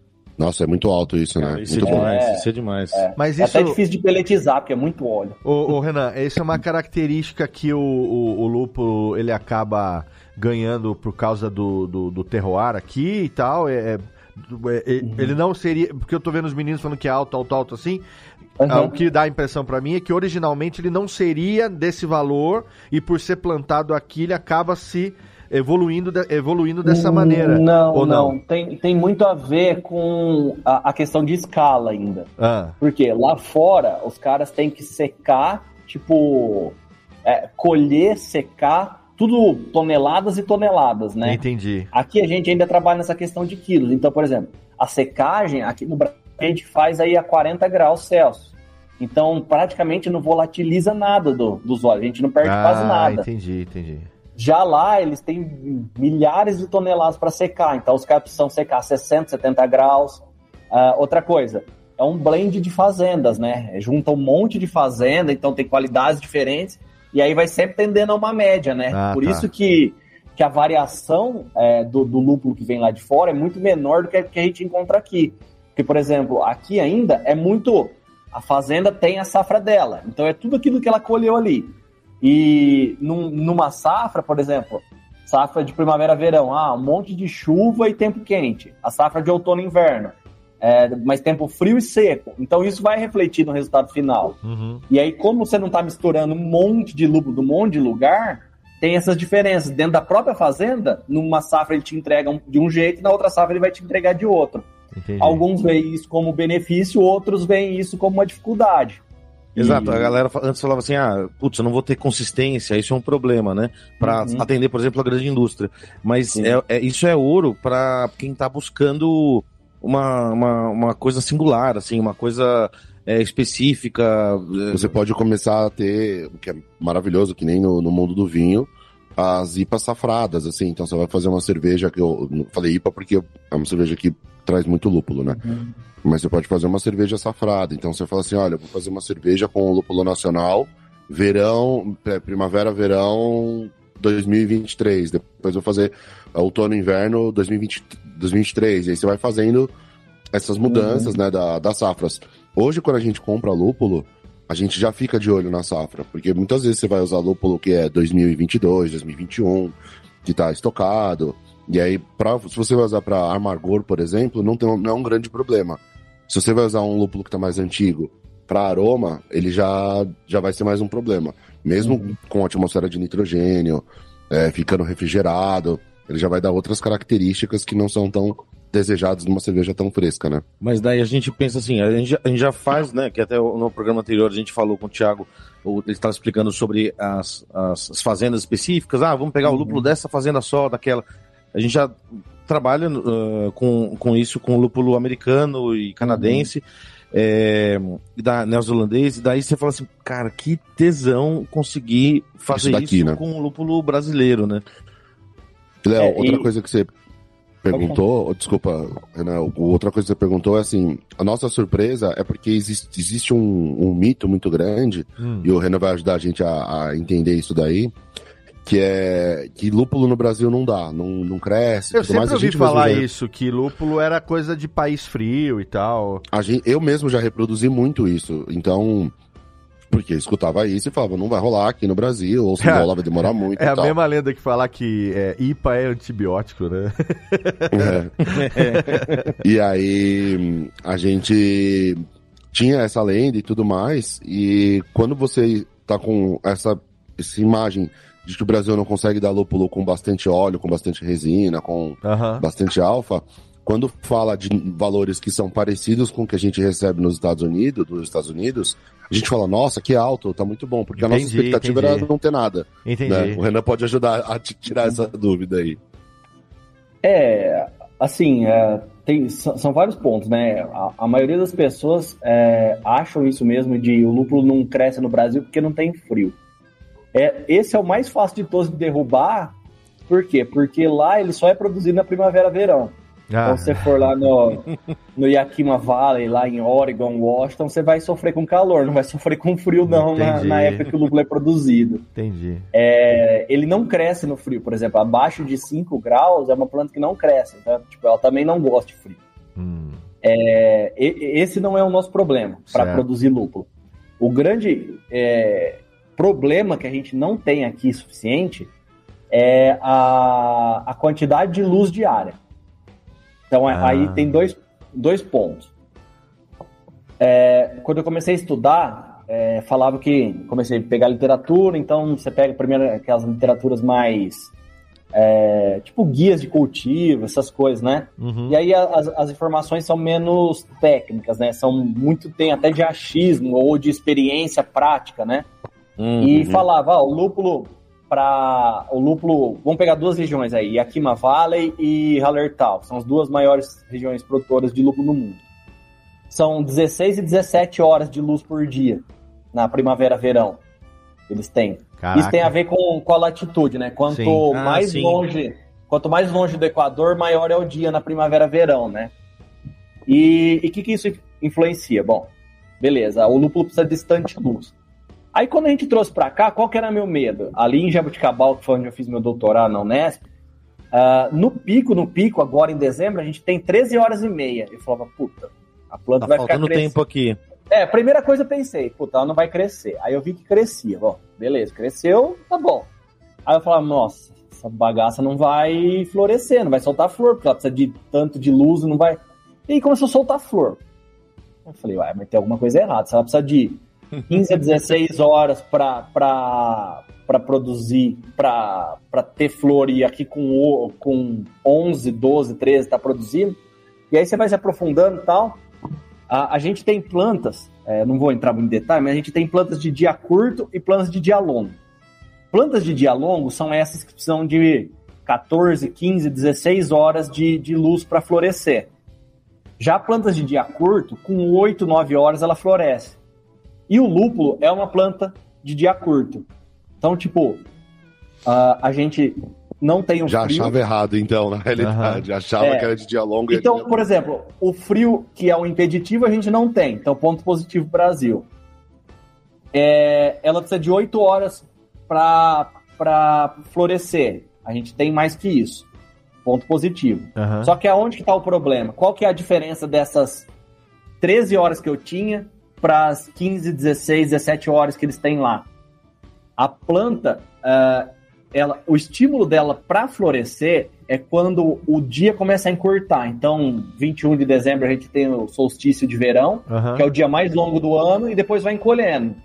Nossa, é muito alto isso, né? isso muito é demais, é, isso é demais. É. Mas isso... É até difícil de peletizar, porque é muito óleo. Ô, ô Renan, essa é uma característica que o, o, o lúpulo ele acaba ganhando por causa do, do, do terroir aqui e tal. É, é, é uhum. Ele não seria. Porque eu tô vendo os meninos falando que é alto, alto, alto assim. Uhum. O que dá a impressão para mim é que originalmente ele não seria desse valor e por ser plantado aqui ele acaba se evoluindo, evoluindo dessa maneira. Não, ou não, não. Tem, tem muito a ver com a, a questão de escala ainda. Ah. Porque lá fora os caras têm que secar, tipo, é, colher, secar, tudo toneladas e toneladas, né? Entendi. Aqui a gente ainda trabalha nessa questão de quilos. Então, por exemplo, a secagem aqui no Brasil a gente faz aí a 40 graus Celsius. Então, praticamente não volatiliza nada do, dos óleos. A gente não perde ah, quase nada. Entendi, entendi. Já lá, eles têm milhares de toneladas para secar, então os caras precisam secar 60, 70 graus. Uh, outra coisa, é um blend de fazendas, né? Junta um monte de fazenda, então tem qualidades diferentes. E aí vai sempre tendendo a uma média, né? Ah, Por tá. isso que, que a variação é, do, do lúpulo que vem lá de fora é muito menor do que a que a gente encontra aqui. Porque, por exemplo, aqui ainda é muito. A fazenda tem a safra dela. Então é tudo aquilo que ela colheu ali. E num, numa safra, por exemplo, safra de primavera-verão, ah, um monte de chuva e tempo quente. A safra de outono-inverno, é, mas tempo frio e seco. Então isso vai refletir no resultado final. Uhum. E aí, como você não está misturando um monte de lúpulo um monte de lugar, tem essas diferenças. Dentro da própria fazenda, numa safra ele te entrega de um jeito, na outra safra ele vai te entregar de outro. Entendi. Alguns veem isso como benefício, outros veem isso como uma dificuldade. Exato, e... a galera antes falava assim: ah, putz, eu não vou ter consistência, isso é um problema, né? Para uhum. atender, por exemplo, a grande indústria. Mas é, é, isso é ouro para quem está buscando uma, uma, uma coisa singular, assim, uma coisa é, específica. É, Você pode começar a ter, o que é maravilhoso, que nem no, no mundo do vinho, as IPAs safradas, assim. Então você vai fazer uma cerveja que eu falei IPA porque é uma cerveja que traz muito lúpulo, né? Uhum. Mas você pode fazer uma cerveja safrada. Então você fala assim: olha, vou fazer uma cerveja com lúpulo nacional, verão, é, primavera, verão 2023. Depois vou fazer outono, inverno 2020, 2023. E aí você vai fazendo essas mudanças, uhum. né, da, das safras. Hoje, quando a gente compra lúpulo, a gente já fica de olho na safra, porque muitas vezes você vai usar lúpulo que é 2022, 2021, que tá estocado. E aí, pra, se você vai usar para amargor, por exemplo, não, tem, não é um grande problema. Se você vai usar um lúpulo que está mais antigo para aroma, ele já, já vai ser mais um problema. Mesmo uhum. com a atmosfera de nitrogênio, é, ficando refrigerado, ele já vai dar outras características que não são tão desejadas numa cerveja tão fresca, né? Mas daí a gente pensa assim, a gente, já, a gente já faz, né? Que até no programa anterior a gente falou com o Thiago, ele estava explicando sobre as, as, as, fazendas específicas. Ah, vamos pegar o lúpulo uhum. dessa fazenda só, daquela. A gente já trabalha uh, com, com isso, com lúpulo americano e canadense, uhum. é, da neozelandês, e daí você fala assim, cara, que tesão conseguir fazer isso, daqui, isso né? com o lúpulo brasileiro, né? Léo, é, outra e... coisa que você perguntou, desculpa, Renan, outra coisa que você perguntou é assim, a nossa surpresa é porque existe, existe um, um mito muito grande, hum. e o Renan vai ajudar a gente a, a entender isso daí, que é que lúpulo no Brasil não dá, não, não cresce. Eu sempre mais, ouvi falar isso, que lúpulo era coisa de país frio e tal. A gente, eu mesmo já reproduzi muito isso, então porque escutava isso e falava, não vai rolar aqui no Brasil, ou se é, rolar vai demorar muito. É a tal. mesma lenda que falar que é, IPA é antibiótico, né? É. e aí a gente tinha essa lenda e tudo mais, e quando você tá com essa, essa imagem de que o Brasil não consegue dar lúpulo com bastante óleo, com bastante resina, com bastante alfa, quando fala de valores que são parecidos com o que a gente recebe nos Estados Unidos, dos Estados Unidos, a gente fala, nossa, que alto, tá muito bom, porque entendi, a nossa expectativa entendi. era não ter nada. Entendi. Né? O Renan pode ajudar a tirar essa dúvida aí. É, assim, é, tem, são vários pontos, né? A, a maioria das pessoas é, acham isso mesmo de o lúpulo não cresce no Brasil porque não tem frio. É, esse é o mais fácil de todos de derrubar. Por quê? Porque lá ele só é produzido na primavera-verão. Ah. Então, se você for lá no, no Yakima Valley, lá em Oregon, Washington, você vai sofrer com calor, não vai sofrer com frio, não, na, na, época que o lúpulo é produzido. Entendi. É, ele não cresce no frio, por exemplo, abaixo de 5 graus é uma planta que não cresce, então, tipo, ela também não gosta de frio. Hum. É, esse não é o nosso problema para produzir lúpulo. O grande é, problema que a gente não tem aqui suficiente é a, a quantidade de luz diária. Então ah. aí tem dois, dois pontos. É, quando eu comecei a estudar, é, falava que comecei a pegar literatura, então você pega primeiro aquelas literaturas mais é, tipo guias de cultivo, essas coisas, né? Uhum. E aí as, as, informações são menos técnicas, né? São muito, tem até de achismo ou de experiência prática, né? Uhum. E falava, ó, o lúpulo para o lúpulo, vamos pegar duas regiões aí, Yakima Valley e Hallertau, são as duas maiores regiões produtoras de lúpulo no mundo. São 16 e 17 horas de luz por dia na primavera-verão. Eles têm. Caraca. Isso tem a ver com, com a latitude, né? Quanto ah, mais sim. longe, quanto mais longe do Equador, maior é o dia na primavera-verão, né? E o que, que isso influencia? Bom, beleza, o lúpulo precisa de bastante luz. Aí quando a gente trouxe para cá, qual que era meu medo? Ali em Jabuticabal, que foi onde eu fiz meu doutorado na Unesp, uh, no pico, no pico, agora em dezembro, a gente tem 13 horas e meia. Eu falava, puta, a planta tá vai ficar crescendo. tempo aqui. É, primeira coisa eu pensei, puta, ela não vai crescer. Aí eu vi que crescia. Bom, beleza, cresceu, tá bom. Aí eu falava, nossa, essa bagaça não vai florescer, não vai soltar flor, porque ela precisa de tanto de luz, não vai. E aí começou a soltar flor. Eu falei, uai, mas tem alguma coisa errada. Se ela precisa de 15 a 16 horas para produzir, para ter flor, e aqui com, com 11, 12, 13 está produzindo, e aí você vai se aprofundando e tal. A, a gente tem plantas, é, não vou entrar em detalhe, mas a gente tem plantas de dia curto e plantas de dia longo. Plantas de dia longo são essas que precisam de 14, 15, 16 horas de, de luz para florescer. Já plantas de dia curto, com 8, 9 horas ela floresce. E o lúpulo é uma planta de dia curto. Então, tipo, uh, a gente não tem um Já frio. achava errado, então, na realidade. Uhum. Achava é. que era de dia longo. Então, dia por longo. exemplo, o frio, que é o impeditivo, a gente não tem. Então, ponto positivo Brasil. É, ela precisa de 8 horas para florescer. A gente tem mais que isso. Ponto positivo. Uhum. Só que aonde que está o problema? Qual que é a diferença dessas 13 horas que eu tinha para as 15, 16, 17 horas que eles têm lá? A planta, uh, ela, o estímulo dela para florescer é quando o dia começa a encurtar. Então, 21 de dezembro a gente tem o solstício de verão, uhum. que é o dia mais longo do ano, e depois vai encolhendo.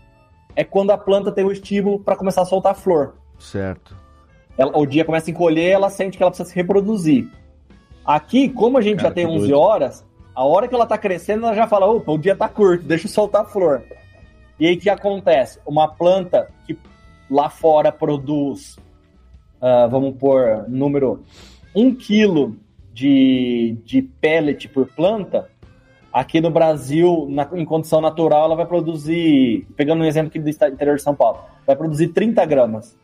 É quando a planta tem o estímulo para começar a soltar flor. Certo. Ela, o dia começa a encolher, ela sente que ela precisa se reproduzir. Aqui, como a gente Cara, já tem 11 doido. horas, a hora que ela tá crescendo, ela já fala: opa, o dia tá curto, deixa eu soltar a flor. E aí o que acontece? Uma planta que lá fora produz, uh, vamos pôr número, 1 quilo de, de pellet por planta, aqui no Brasil, na, em condição natural, ela vai produzir, pegando um exemplo aqui do interior de São Paulo, vai produzir 30 gramas.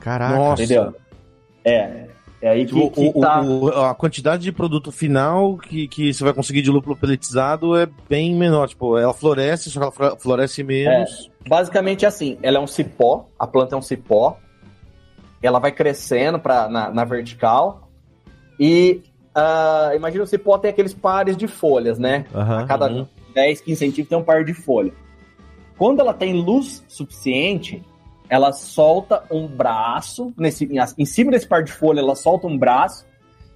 Caraca. Nossa. Entendeu? É. É aí que, que tá... o, a quantidade de produto final que, que você vai conseguir de lúpulo pelletizado é bem menor. Tipo, ela floresce, só que ela floresce menos. É, basicamente assim, ela é um cipó, a planta é um cipó, ela vai crescendo pra, na, na vertical e uh, imagina o cipó tem aqueles pares de folhas, né? Uhum, a cada uhum. 10, 15 centímetros tem um par de folha. Quando ela tem luz suficiente, ela solta um braço, nesse, em cima desse par de folha, ela solta um braço.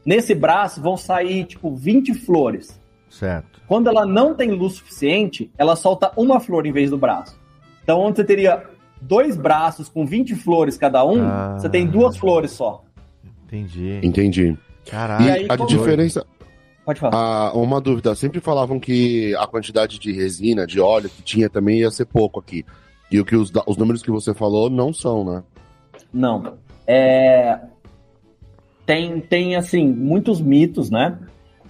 Nesse braço vão sair, tipo, 20 flores. Certo. Quando ela não tem luz suficiente, ela solta uma flor em vez do braço. Então, onde você teria dois braços com 20 flores cada um, ah, você tem duas flores só. Entendi. Entendi. Caralho. E aí, a diferença. Pode falar. Ah, uma dúvida. Sempre falavam que a quantidade de resina, de óleo que tinha também ia ser pouco aqui. E o que os, os números que você falou não são, né? Não. É... Tem, tem, assim, muitos mitos, né?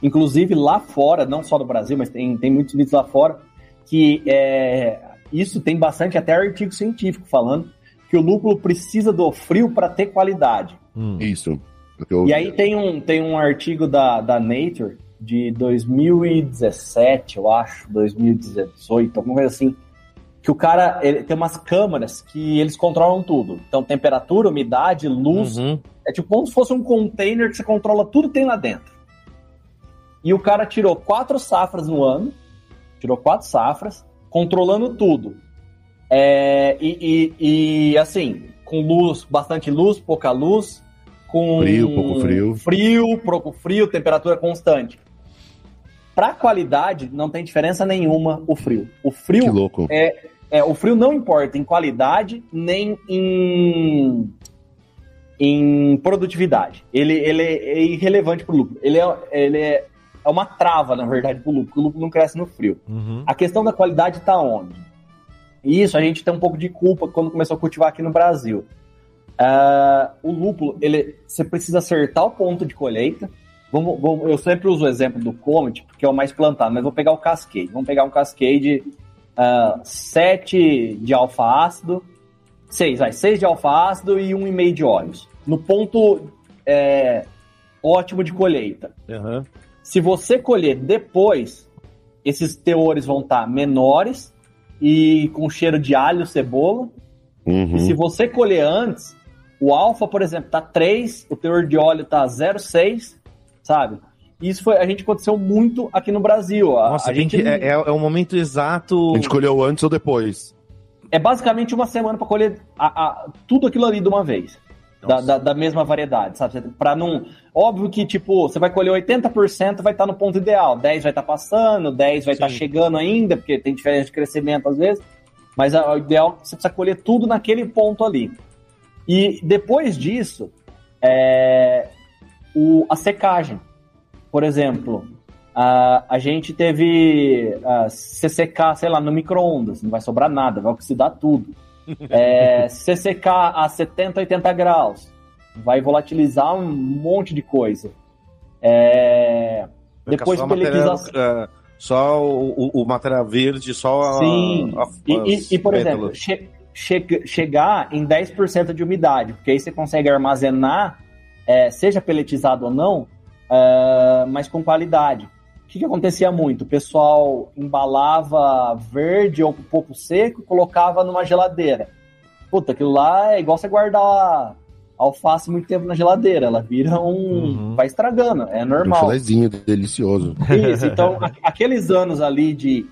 Inclusive lá fora, não só no Brasil, mas tem, tem muitos mitos lá fora, que é... isso tem bastante, até artigo científico falando, que o lúpulo precisa do frio para ter qualidade. Hum. Isso. E aí tem um, tem um artigo da, da Nature de 2017, eu acho, 2018, alguma coisa assim, que o cara ele, tem umas câmeras que eles controlam tudo. Então, temperatura, umidade, luz. Uhum. É tipo como se fosse um container que você controla tudo que tem lá dentro. E o cara tirou quatro safras no ano, tirou quatro safras, controlando tudo. É, e, e, e, assim, com luz, bastante luz, pouca luz, com frio, pouco frio, frio, pouco frio, temperatura constante. Para qualidade, não tem diferença nenhuma o frio. O frio é é, o frio não importa em qualidade nem em, em produtividade. Ele, ele é irrelevante para o lúpulo. Ele, é, ele é, é uma trava, na verdade, para o lúpulo, porque o lúpulo não cresce no frio. Uhum. A questão da qualidade está onde? Isso a gente tem um pouco de culpa quando começou a cultivar aqui no Brasil. Uh, o lúpulo, ele, você precisa acertar o ponto de colheita. Vamos, vamos, eu sempre uso o exemplo do Comet, porque é o mais plantado, mas vou pegar o Cascade. Vamos pegar um Cascade uh, ah, 7 de alfa-ácido, 6, vai, 6 de alfa-ácido e 1,5 de óleos. No ponto é, ótimo de colheita. Uhum. Se você colher depois, esses teores vão estar menores e com cheiro de alho, cebola. Uhum. E se você colher antes, o alfa, por exemplo, tá 3, o teor de óleo tá 0,6, sabe? Isso foi, a gente aconteceu muito aqui no Brasil. A, Nossa, a gente é, é, é, o momento exato. A gente colheu antes ou depois? É basicamente uma semana para colher a, a, tudo aquilo ali de uma vez. Da, da, da, mesma variedade, sabe? Para não. Óbvio que, tipo, você vai colher 80%, vai estar tá no ponto ideal. 10 vai estar tá passando, 10 vai estar tá chegando ainda, porque tem diferença de crescimento às vezes. Mas o ideal é que você precisa colher tudo naquele ponto ali. E depois disso, é, o, a secagem. Por exemplo, a, a gente teve a CCK, sei lá, no micro-ondas, não vai sobrar nada, vai oxidar tudo. É, CCK a 70, 80 graus, vai volatilizar um monte de coisa. É, depois peletização. Uh, só o, o, o material verde, só Sim. A, a, e, e, e, por exemplo, che, che, chegar em 10% de umidade, porque aí você consegue armazenar, é, seja peletizado ou não, uh, mas com qualidade. O que, que, acontecia muito? O pessoal embalava verde ou um pouco seco e colocava numa geladeira. Puta, aquilo lá é igual você guardar alface muito tempo na geladeira. Ela vira um. Uhum. vai estragando, é normal. Um filezinho delicioso. Isso, então, aqueles anos ali de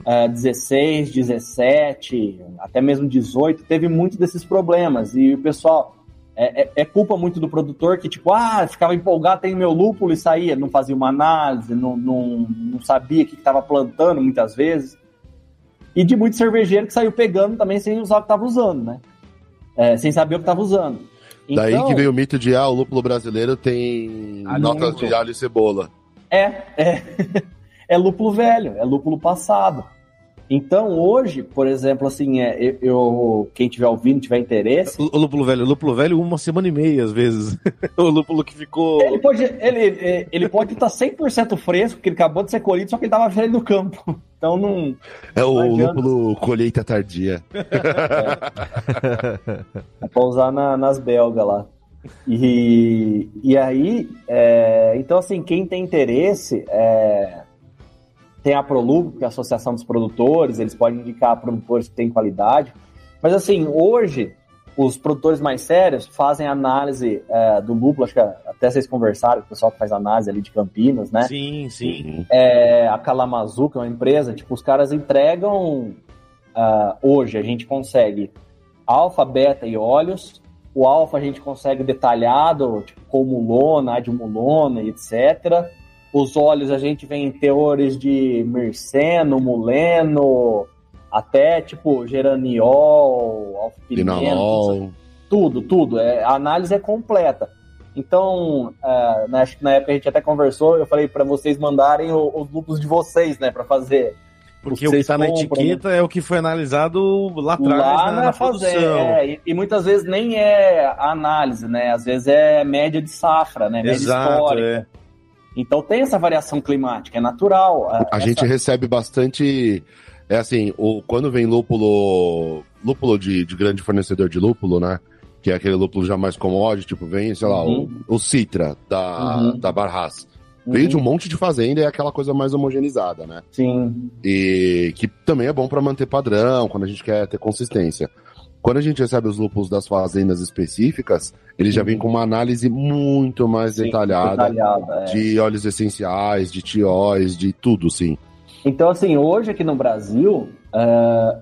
uh, 16, 17, até mesmo 18, teve muito desses problemas. E o pessoal é, é, é, culpa muito do produtor que, tipo, ah, ficava empolgado, tem meu lúpulo e saía, não fazia uma análise, não, não, não sabia o que estava plantando muitas vezes. E de muito cervejeiro que saiu pegando também sem usar o que estava usando, né? É, sem saber o que estava usando. Então, Daí que veio o mito de, ah, o lúpulo brasileiro tem notas de alho e cebola. É, é. é lúpulo velho, é lúpulo passado. Então, hoje, por exemplo, assim, é, eu, quem tiver ouvindo, tiver interesse. O lúpulo velho, o lúpulo velho, uma semana e meia, às vezes. o lúpulo que ficou. Ele pode ele, ele pode estar 100% fresco, porque ele acabou de ser colhido, só que ele estava velho no campo. Então não. É o lúpulo colheita tardia. É, é pra usar na, nas belgas lá. E, e aí, é, então assim, quem tem interesse, é, tem a Prolup, que é a Associação dos Produtores, eles podem indicar produtores que têm qualidade. Mas assim, hoje, os produtores mais sérios fazem análise é, do lúpulo, acho que até vocês conversaram com o pessoal que faz análise ali de Campinas, né? Sim, sim. É, a Calamazu, que é uma empresa, tipo, os caras entregam uh, hoje, a gente consegue alfa, beta e óleos. O alfa a gente consegue detalhado, tipo, com mulona, adimulona e etc. Os óleos a gente vê em teores de merceno, muleno, até tipo geraniol, alfa tudo, tudo. É, a análise é completa. Então, uh, na, acho que na época a gente até conversou, eu falei para vocês mandarem o, os lúpulos de vocês, né, para fazer. Porque o que está na etiqueta né? é o que foi analisado lá atrás, lá na, na, na produção. É, e, e, muitas vezes nem é a análise, né? Às vezes é média de safra, né? Média Exato, histórica. É. Então tem essa variação climática, é natural. A, essa... gente recebe bastante. É assim, o, quando vem lúpulo. Lúpulo de, de grande fornecedor de lúpulo, né? Que é aquele lúpulo já mais commodity, tipo, vem, sei lá, uhum. o, o Citra da, uhum. da Barras. Veio de um uhum. monte de fazenda e é aquela coisa mais homogeneizada, né? Sim. E que também é bom para manter padrão, quando a gente quer ter consistência. Quando a gente recebe os lúpulos das fazendas específicas, ele já vem com uma análise muito mais sim, detalhada, detalhada é. de óleos essenciais, de tióis, de tudo, sim. Então, assim, hoje aqui no Brasil, uh,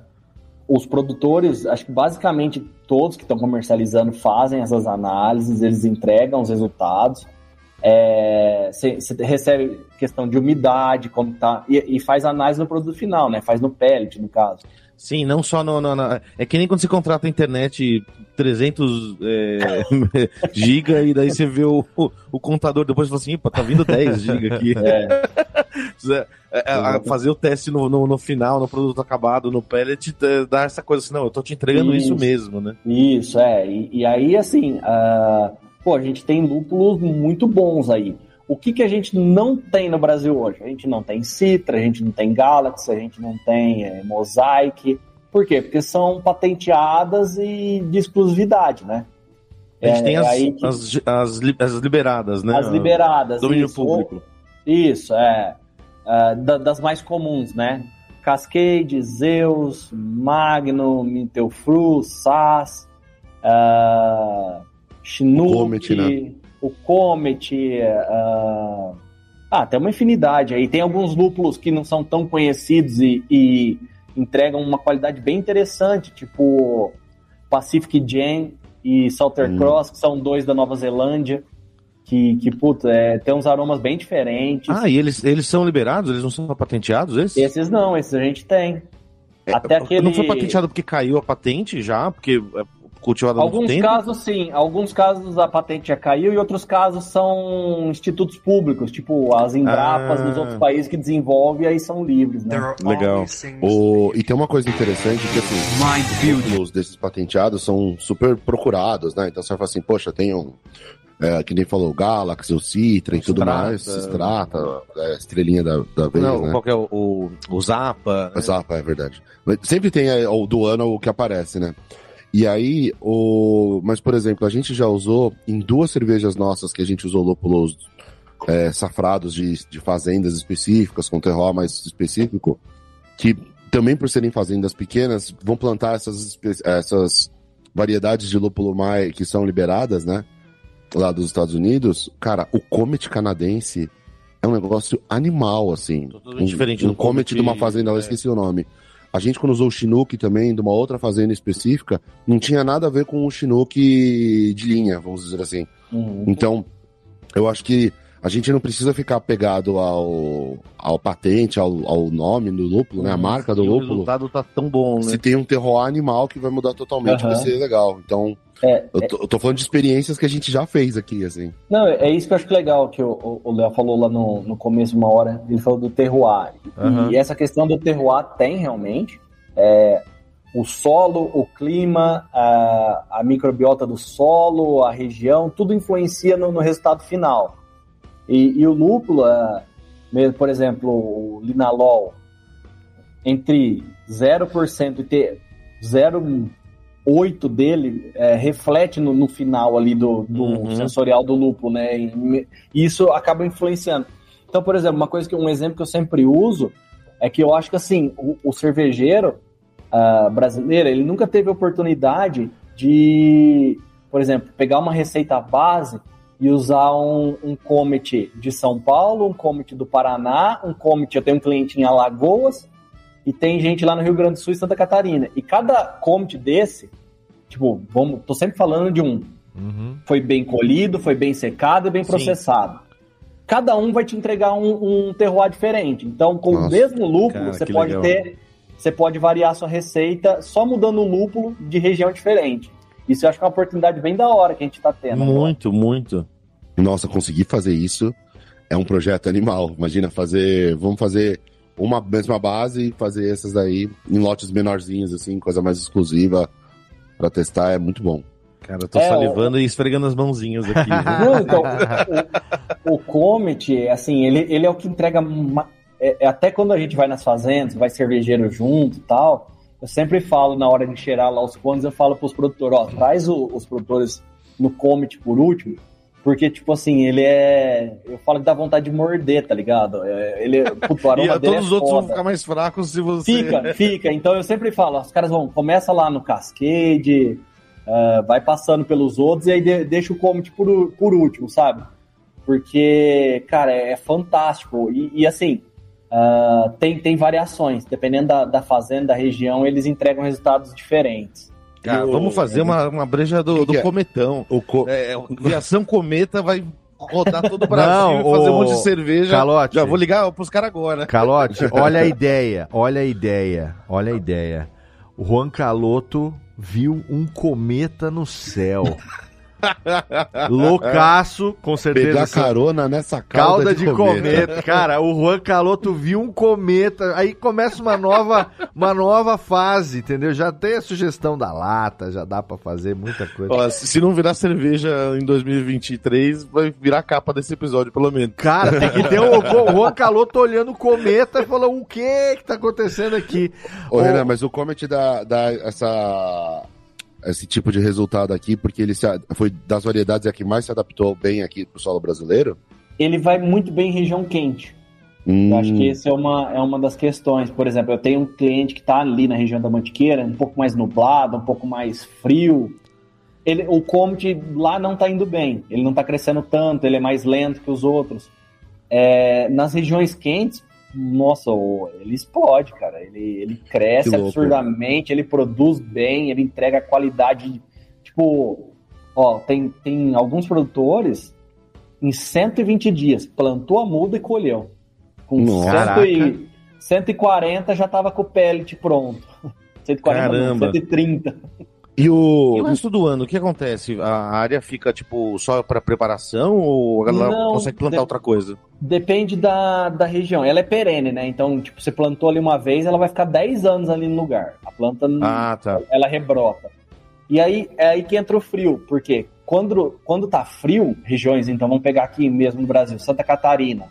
os produtores, acho que basicamente todos que estão comercializando fazem essas análises, eles entregam os resultados. Você é, recebe questão de umidade, como tá, e, e, faz análise no produto final, né? Faz no pellet, no caso. Sim, não só no, no, É que nem quando você contrata a internet 300 é, giga e daí você vê o, o, o contador depois e fala assim, tá vindo 10 giga aqui. É. É, é fazer o teste no, no, no, final, no produto acabado, no pellet, dá essa coisa assim, não, eu tô te entregando isso, isso mesmo, né? Isso, é. E, e aí, assim, uh, pô, a gente tem lúpulos muito bons aí. O que, que a gente não tem no Brasil hoje? A gente não tem Citra, a gente não tem Galaxy, a gente não tem é, Mosaic. Por quê? Porque são patenteadas e de exclusividade, né? A gente é, tem as, que... as, as, as, liberadas, né? As liberadas. Domínio isso. público. Isso, é. é das mais comuns, né? Cascade, Zeus, Magnum, Mintelfru, Sass, uh, Chinook, Comet, né? O Comet uh, ah, tem uma infinidade aí. Tem alguns lúpulos que não são tão conhecidos e, e entregam uma qualidade bem interessante, tipo Pacific Jam e Salter hum. Cross, que são dois da Nova Zelândia. Que, que puta, é, tem uns aromas bem diferentes. Ah, e eles, eles são liberados? Eles não são patenteados, esses? Esses não, esses a gente tem. É, Até aquele... Não foi patenteado porque caiu a patente já? Porque cultivado há Alguns tempo? casos, sim. Alguns casos a patente já caiu e outros casos são institutos públicos, tipo as Embrapas ah. dos outros países que desenvolvem e aí são livres, né? Legal. O... E tem uma coisa interessante que, assim, os desses patenteados são super procurados, né? Então você fala assim, poxa, tem um... É, que nem falou, Galaxy, o Citra e tudo mais, Strata, é, estrelinha da, da vez, Não, né? qual que é o, o, o Zapa? O Zapa, é verdade. Sempre tem é, o do ano o que aparece, né? E aí, o... mas por exemplo, a gente já usou em duas cervejas nossas que a gente usou lúpulos é, safrados de, de fazendas específicas, com terroir mais específico, que também por serem fazendas pequenas, vão plantar essas, essas variedades de lúpulo mais que são liberadas, né? Lá dos Estados Unidos. Cara, o Comet canadense é um negócio animal, assim. Totalmente um, diferente um do Comet de uma fazenda, é. eu esqueci o nome. A gente, quando usou o Chinook também, de uma outra fazenda específica, não tinha nada a ver com o Chinook de linha, vamos dizer assim. Uhum. Então, eu acho que a gente não precisa ficar apegado ao, ao patente, ao, ao nome do lúpulo, né? A marca do lúpulo. O resultado tá tão bom, né? Se tem um terroir animal que vai mudar totalmente, uhum. vai ser legal. Então, é, eu, tô, eu, tô, falando de experiências que a gente já fez aqui, assim. Não, é isso que eu acho legal, que o Léo falou lá no, no começo, uma hora, ele falou do terroir. Uhum. E essa questão do terroir tem realmente. É, o solo, o clima, a, a, microbiota do solo, a região, tudo influencia no, no resultado final. E, e o lúpulo, é, por exemplo, o linalol, entre 0% e ter 0 8 dele é, reflete no, no, final ali do, do uhum. sensorial do lúpulo, né? E isso acaba influenciando. Então, por exemplo, uma coisa que um exemplo que eu sempre uso é que eu acho que assim o, o cervejeiro uh, brasileiro ele nunca teve oportunidade de, por exemplo, pegar uma receita base e usar um, um Comet de São Paulo, um Comet do Paraná, um Comet, eu tenho um cliente em Alagoas, e tem gente lá no Rio Grande do Sul e Santa Catarina. E cada commit desse, tipo, vamos, tô sempre falando de um. Uhum. Foi bem colhido, foi bem secado e bem Sim. processado. Cada um vai te entregar um, um terroir diferente. Então, com Nossa, o mesmo lúpulo, cara, você pode legal. ter. Você pode variar sua receita só mudando o lúpulo de região diferente. Isso eu acho que é uma oportunidade bem da hora que a gente tá tendo. Muito, agora. muito. Nossa, conseguir fazer isso é um projeto animal. Imagina fazer. Vamos fazer uma mesma base e fazer essas daí em lotes menorzinhos, assim, coisa mais exclusiva para testar é muito bom. Cara, eu tô é, salivando o... e esfregando as mãozinhas aqui. Não, então, o, o, Comet, assim, ele, ele é o que entrega. Uma, é, é, até quando a gente vai nas fazendas, vai cervejeiro junto e tal, eu sempre falo na hora de cheirar lá os cones, eu falo pros produtores, ó, traz o, os produtores no Comet por último, porque, tipo assim, ele é. Eu falo que dá vontade de morder, tá ligado? É, ele, puto, o aroma e dele todos é os outros vão ficar mais fracos se você. Fica, fica. Então eu sempre falo, os caras vão, começa lá no Cascade, uh, vai passando pelos outros e aí de, deixa o Comet por, por último, sabe? Porque, cara, é, é fantástico. E, e assim, uh, tem, tem variações. Dependendo da, da fazenda, da região, eles entregam resultados diferentes. Cara, vamos fazer uma, uma breja do, do é? cometão. O co... é, é Viação Cometa vai rodar todo o Brasil Não, e fazer o... um monte de cerveja. Calote. Já vou ligar pros caras agora. Calote, olha a ideia, olha a ideia, olha a ideia. O Juan Caloto viu um cometa no céu. Loucaço, com certeza. Pegar carona nessa cauda, cauda de, de cometa. cometa. Cara, o Juan Caloto viu um cometa, aí começa uma nova, uma nova fase, entendeu? Já tem a sugestão da lata, já dá para fazer muita coisa. Ó, se não virar cerveja em 2023, vai virar capa desse episódio, pelo menos. Cara, tem que ter o, o Juan Caloto olhando o cometa e falando o que que tá acontecendo aqui? Ô, Renan, mas o Comet dá, dá essa esse tipo de resultado aqui, porque ele se, foi das variedades a que mais se adaptou bem aqui para o solo brasileiro? Ele vai muito bem em região quente. Hum. Eu acho que essa é uma, é uma das questões. Por exemplo, eu tenho um cliente que está ali na região da Mantiqueira, um pouco mais nublado, um pouco mais frio. Ele, o Comet lá não está indo bem, ele não está crescendo tanto, ele é mais lento que os outros. É, nas regiões quentes, nossa, ele explode, cara. Ele, ele cresce absurdamente, ele produz bem, ele entrega qualidade. Tipo, ó, tem, tem alguns produtores em 120 dias, plantou a muda e colheu. Com 100 140 já tava com o pellet pronto. 140 Caramba. Não, 130. E o... e o resto do ano, o que acontece? A área fica, tipo, só para preparação ou a galera Não, consegue plantar de... outra coisa? Depende da, da região. Ela é perene, né? Então, tipo, você plantou ali uma vez, ela vai ficar 10 anos ali no lugar. A planta, ah, tá. ela rebrota. E aí, é aí que entra o frio, porque quando, quando tá frio, regiões, então, vamos pegar aqui mesmo no Brasil, Santa Catarina,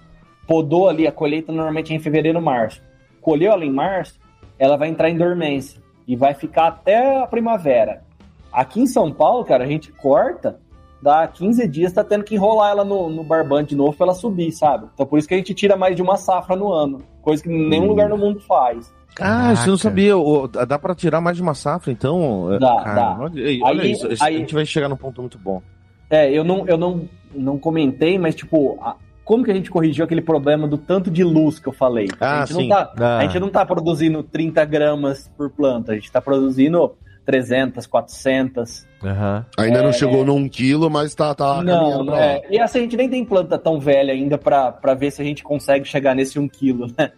podou ali, a colheita normalmente é em fevereiro, março. Colheu ela em março, ela vai entrar em dormência e vai ficar até a primavera. Aqui em São Paulo, cara, a gente corta, dá 15 dias, tá tendo que enrolar ela no, no barbante de novo pra ela subir, sabe? Então por isso que a gente tira mais de uma safra no ano, coisa que nenhum hum. lugar no mundo faz. Ah, você não sabia. Dá para tirar mais de uma safra, então? Dá, Cara, dá. Olha, olha aí, isso, aí, a gente vai chegar num ponto muito bom. É, eu não, eu não, não comentei, mas tipo, como que a gente corrigiu aquele problema do tanto de luz que eu falei? Ah, a, gente sim. Não tá, ah. a gente não tá produzindo 30 gramas por planta, a gente tá produzindo 300, 400. Uhum. Ainda é, não chegou no 1 quilo, mas tá, tá não, não é. E assim, a gente nem tem planta tão velha ainda para ver se a gente consegue chegar nesse 1 quilo, né?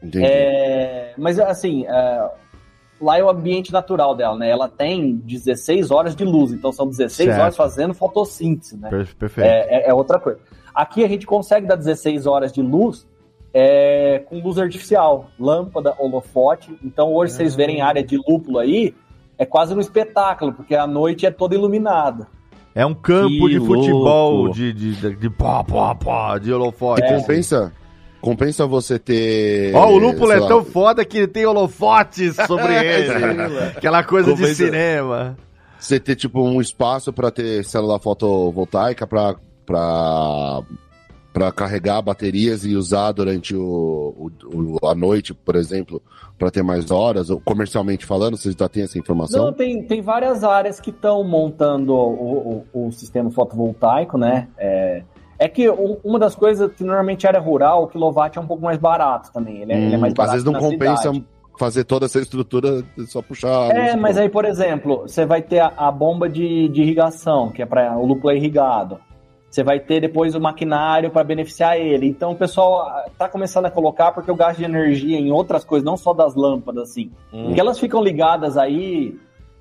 Entendi. É, mas assim, é, lá é o ambiente natural dela, né? Ela tem 16 horas de luz, então são 16 certo. horas fazendo fotossíntese, né? Perfeito. É, é, é outra coisa. Aqui a gente consegue dar 16 horas de luz é, com luz artificial, lâmpada, holofote. Então hoje vocês ah. verem área de lúpulo aí, é quase um espetáculo, porque a noite é toda iluminada. É um campo que de futebol, de, de, de, de pá, pá, pá, de holofote. E compensa, compensa você ter. Ó, oh, o lúpulo é lá... tão foda que tem holofotes sobre ele. Aquela coisa compensa... de cinema. Você ter, tipo, um espaço para ter célula fotovoltaica para para para carregar baterias e usar durante o, o, a noite, por exemplo, para ter mais horas, comercialmente falando, você já tem essa informação? Não, tem, tem várias áreas que estão montando o, o, o, sistema fotovoltaico, né? É, é que uma das coisas que normalmente era rural, o quilowatt é um pouco mais barato também. Ele é, hum, ele é mais barato. Às vezes não compensa cidade. fazer toda essa estrutura só puxar. É, mas aí, por exemplo, você vai ter a, a bomba de, de irrigação, que é para o lúpulo é irrigado. Você vai ter depois o maquinário para beneficiar ele. Então o pessoal está começando a colocar porque eu gasto de energia em outras coisas, não só das lâmpadas, assim. Hum. Porque elas ficam ligadas aí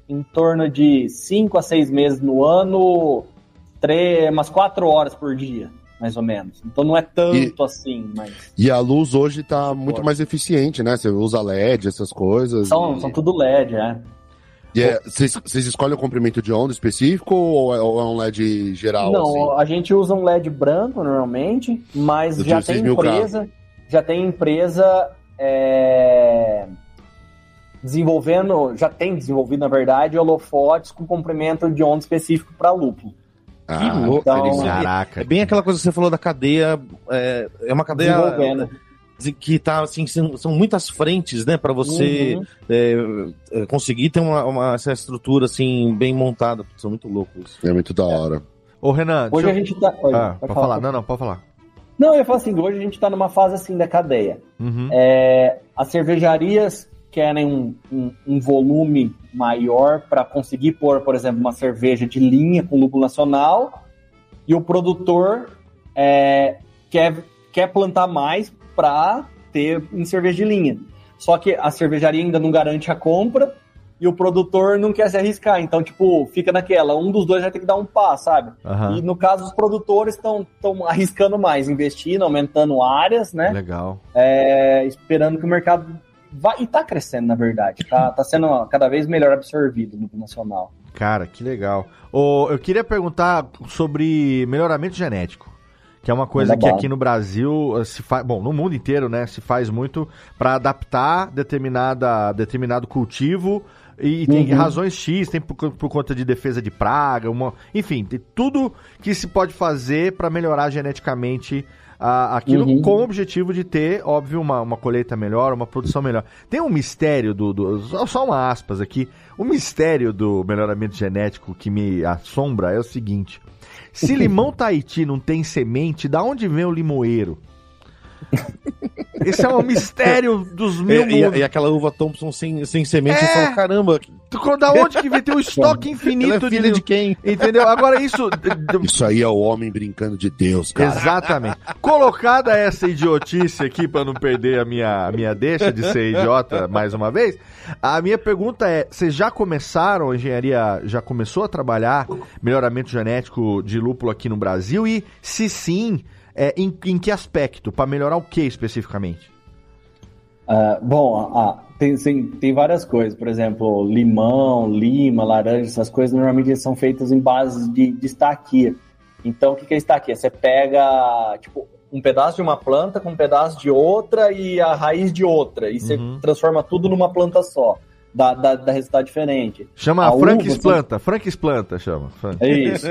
em torno de 5 a 6 meses no ano, três, umas 4 horas por dia, mais ou menos. Então não é tanto e, assim, mas. E a luz hoje está muito mais eficiente, né? Você usa LED, essas coisas. São, e... são tudo LED, é. É, vocês é, escolhem o comprimento de onda específico ou é, ou é um LED geral? Não, assim? a gente usa um LED branco normalmente, mas já tem empresa, já tem empresa é, desenvolvendo, já tem desenvolvido na verdade holofotes com comprimento de onda específico para lúpulo. Ah, que louco, então, caraca. É bem aquela coisa que você falou da cadeia, é, é uma cadeia que tá assim são muitas frentes né para você uhum. é, é, conseguir ter uma, uma, essa estrutura assim bem montada são muito loucos é muito da hora ô Renan hoje a gente tá Oi, ah, pode, falar. falar não não pode falar não eu ia falar assim hoje a gente tá numa fase assim da cadeia uhum. é, as cervejarias querem um, um, um volume maior para conseguir pôr por exemplo uma cerveja de linha com lúpulo nacional e o produtor é, quer quer plantar mais para ter em cerveja de linha. Só que a cervejaria ainda não garante a compra e o produtor não quer se arriscar. Então, tipo, fica naquela. Um dos dois vai ter que dar um passo, sabe? Uhum. E no caso, os produtores estão arriscando mais, investindo, aumentando áreas, né? Legal. É, esperando que o mercado vai. E tá crescendo, na verdade. Tá, tá sendo cada vez melhor absorvido no nacional. Cara, que legal. Oh, eu queria perguntar sobre melhoramento genético que é uma coisa que aqui no Brasil eh, se faz, bom, no mundo inteiro, né, se faz muito para adaptar determinada, determinado cultivo e, tem uhum. razões X, tem por, por, conta de defesa de praga, uma, enfim, tem tudo que se pode fazer para melhorar geneticamente a, aquilo uhum. com o objetivo de ter, óbvio, uma, uma colheita melhor, uma produção melhor. Tem um mistério do, do. Só uma aspas aqui. O mistério do melhoramento genético que me assombra é o seguinte: se limão Tahiti não tem semente, da onde vem o limoeiro? Esse é um mistério dos mil é, e, e, aquela uva Thompson sem, sem semente, é... fala, caramba. Da onde que vem? Tem um estoque infinito é filha de... de quem? Entendeu? Agora isso... Isso aí é o homem brincando de Deus, cara. Exatamente. Colocada essa idiotice aqui, para não perder a minha, a minha deixa de ser idiota mais uma vez, a minha pergunta é, vocês já começaram, a engenharia já começou a trabalhar melhoramento genético de lúpulo aqui no Brasil? E se sim, é, em, em que aspecto? Para melhorar o que especificamente? Uh, bom, ah, tem, tem, tem, várias coisas. Por exemplo, limão, lima, laranja, essas coisas normalmente são feitas em base de, de estaquia. Então, o que, que é estaquia? Você pega, tipo, um pedaço de uma planta com um pedaço de outra e a raiz de outra. E você uhum. transforma tudo numa planta só dá, dá, dá resultado diferente. Chama a Frank uva, Planta, Frank Planta chama. É isso.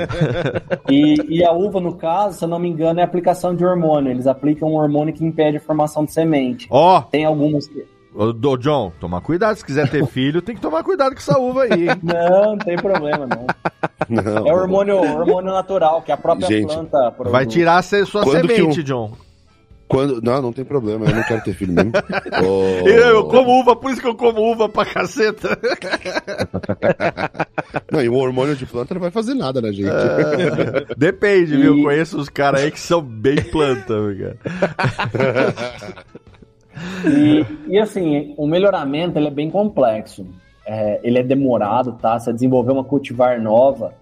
e, e a uva, no caso, se eu não me engano, é aplicação de hormônio. Eles aplicam um hormônio que impede a formação de semente. Ó! Oh. Tem alguns que... Ô, John, toma cuidado. Se quiser ter filho, tem que tomar cuidado com essa uva aí. Hein? Não, não tem problema, não. não. É hormônio, hormônio natural, que a própria Gente, planta produz. Vai tirar a sua semente, um... John. Quando... Não, não tem problema, eu não quero ter filho mesmo. oh... Eu como uva, por isso que eu como uva pra caceta. não, e o hormônio de planta não vai fazer nada na gente. É, depende, e... viu? Eu conheço os caras aí que são bem planta, cara. E, e, assim, o melhoramento ele é bem complexo. É, ele é demorado, tá? Você desenvolver uma cultivar nova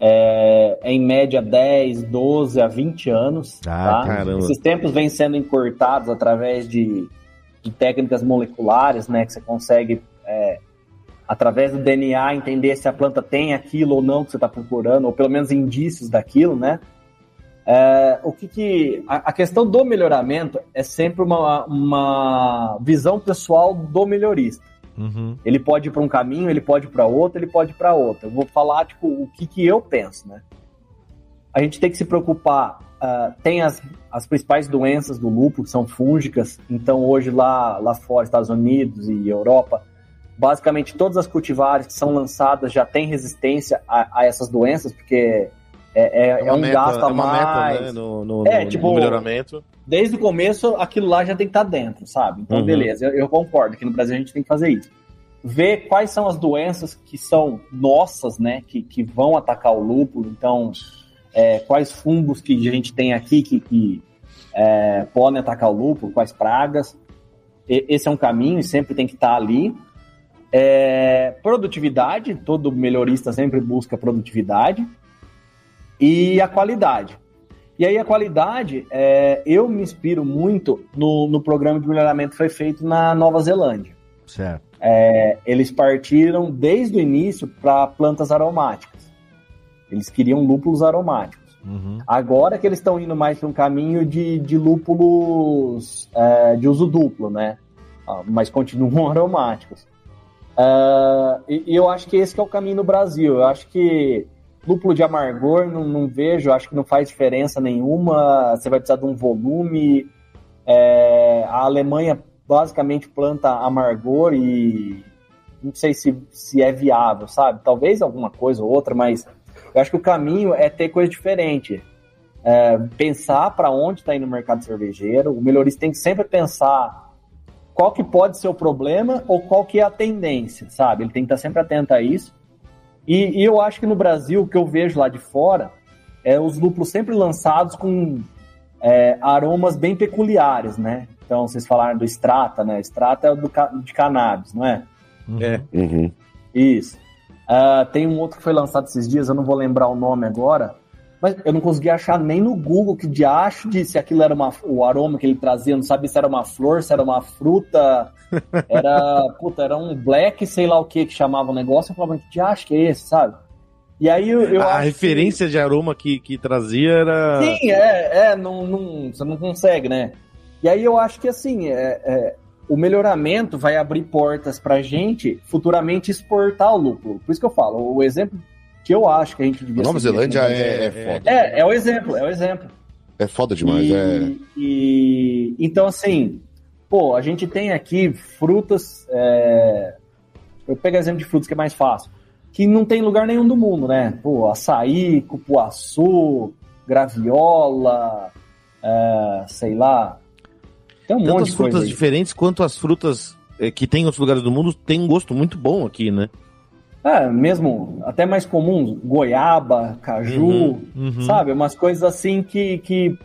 é, em média 10, 12 a 20 anos. Ah, tá? caramba. Esses tempos vêm sendo encurtados através de, de técnicas moleculares, né? Que você consegue, é, através do DNA, entender se a planta tem aquilo ou não que você está procurando, ou pelo menos indícios daquilo, né? É, o que, que a, a, questão do melhoramento é sempre uma, uma visão pessoal do melhorista. Uhum. Ele pode ir para um caminho, ele pode ir para outro, ele pode ir para outro. Eu vou falar tipo o que, que eu penso, né? A gente tem que se preocupar. Uh, tem as, as principais doenças do lúpulo que são fúngicas. Então hoje lá lá fora, Estados Unidos e Europa, basicamente todas as cultivares que são lançadas já têm resistência a, a essas doenças, porque é, é, é, é um meta, gasto a é mais. Meta, né? no, no, é, no, tipo, no melhoramento. Desde o começo, aquilo lá já tem que estar tá dentro, sabe? Então, uhum. beleza, eu, eu, concordo que no Brasil a gente tem que fazer isso. Ver quais são as doenças que são nossas, né? Que, que vão atacar o lúpulo. Então, é, quais fungos que a gente tem aqui que, que é, podem atacar o lúpulo, quais pragas. E, esse é um caminho e sempre tem que estar tá ali. É, produtividade, todo melhorista sempre busca produtividade e a qualidade. E aí a qualidade, é, eu me inspiro muito no, no programa de melhoramento que foi feito na Nova Zelândia. Certo. É, eles partiram desde o início para plantas aromáticas. Eles queriam lúpulos aromáticos. Uhum. Agora que eles estão indo mais para um caminho de, de lúpulos é, de uso duplo, né? Ah, mas continuam aromáticos. Uh, e, e, eu acho que esse que é o caminho no Brasil. Eu acho que Lúpulo de amargor, não, não, vejo, acho que não faz diferença nenhuma. Você vai precisar de um volume. É, a Alemanha basicamente planta amargor e não sei se, se é viável, sabe? Talvez alguma coisa ou outra, mas eu acho que o caminho é ter coisa diferente. É, pensar para onde está indo o mercado cervejeiro. O melhorista tem que sempre pensar qual que pode ser o problema ou qual que é a tendência, sabe? Ele tem que estar sempre atento a isso. E, e, eu acho que no Brasil, o que eu vejo lá de fora, é os lúpulos sempre lançados com é, aromas bem peculiares, né? Então, vocês falaram do Strata, né? Strata é o do, de cannabis, não é? É. Uhum. Isso. Uh, tem um outro que foi lançado esses dias, eu não vou lembrar o nome agora, mas eu não consegui achar nem no Google que de acho de se aquilo era uma, o aroma que ele trazia, não sabia se era uma flor, se era uma fruta, era, puta, era um black, sei lá o que que chamava o negócio, eu falava, que de acho que é esse, sabe? E aí eu, eu A referência que... de aroma que, que trazia era... Sim, é, é, não, não, você não consegue, né? E aí eu acho que assim, é, é o melhoramento vai abrir portas pra gente futuramente exportar o lúpulo. Por isso que eu falo, o exemplo que eu acho que a gente devia A Nova Zelândia é, é, foda. É, é o exemplo, é o exemplo. É foda demais, e, é. E, então, assim, pô, a gente tem aqui frutas. É, eu pego exemplo de frutas que é mais fácil. Que não tem lugar nenhum do mundo, né? Pô, açaí, cupuaçu, graviola, é, sei lá. Tem um Tantas monte de frutas diferentes quanto as frutas é, que tem em outros lugares do mundo tem um gosto muito bom aqui, né? É, mesmo até mais comum, goiaba, caju, uhum, uhum. sabe? Umas coisas assim que, que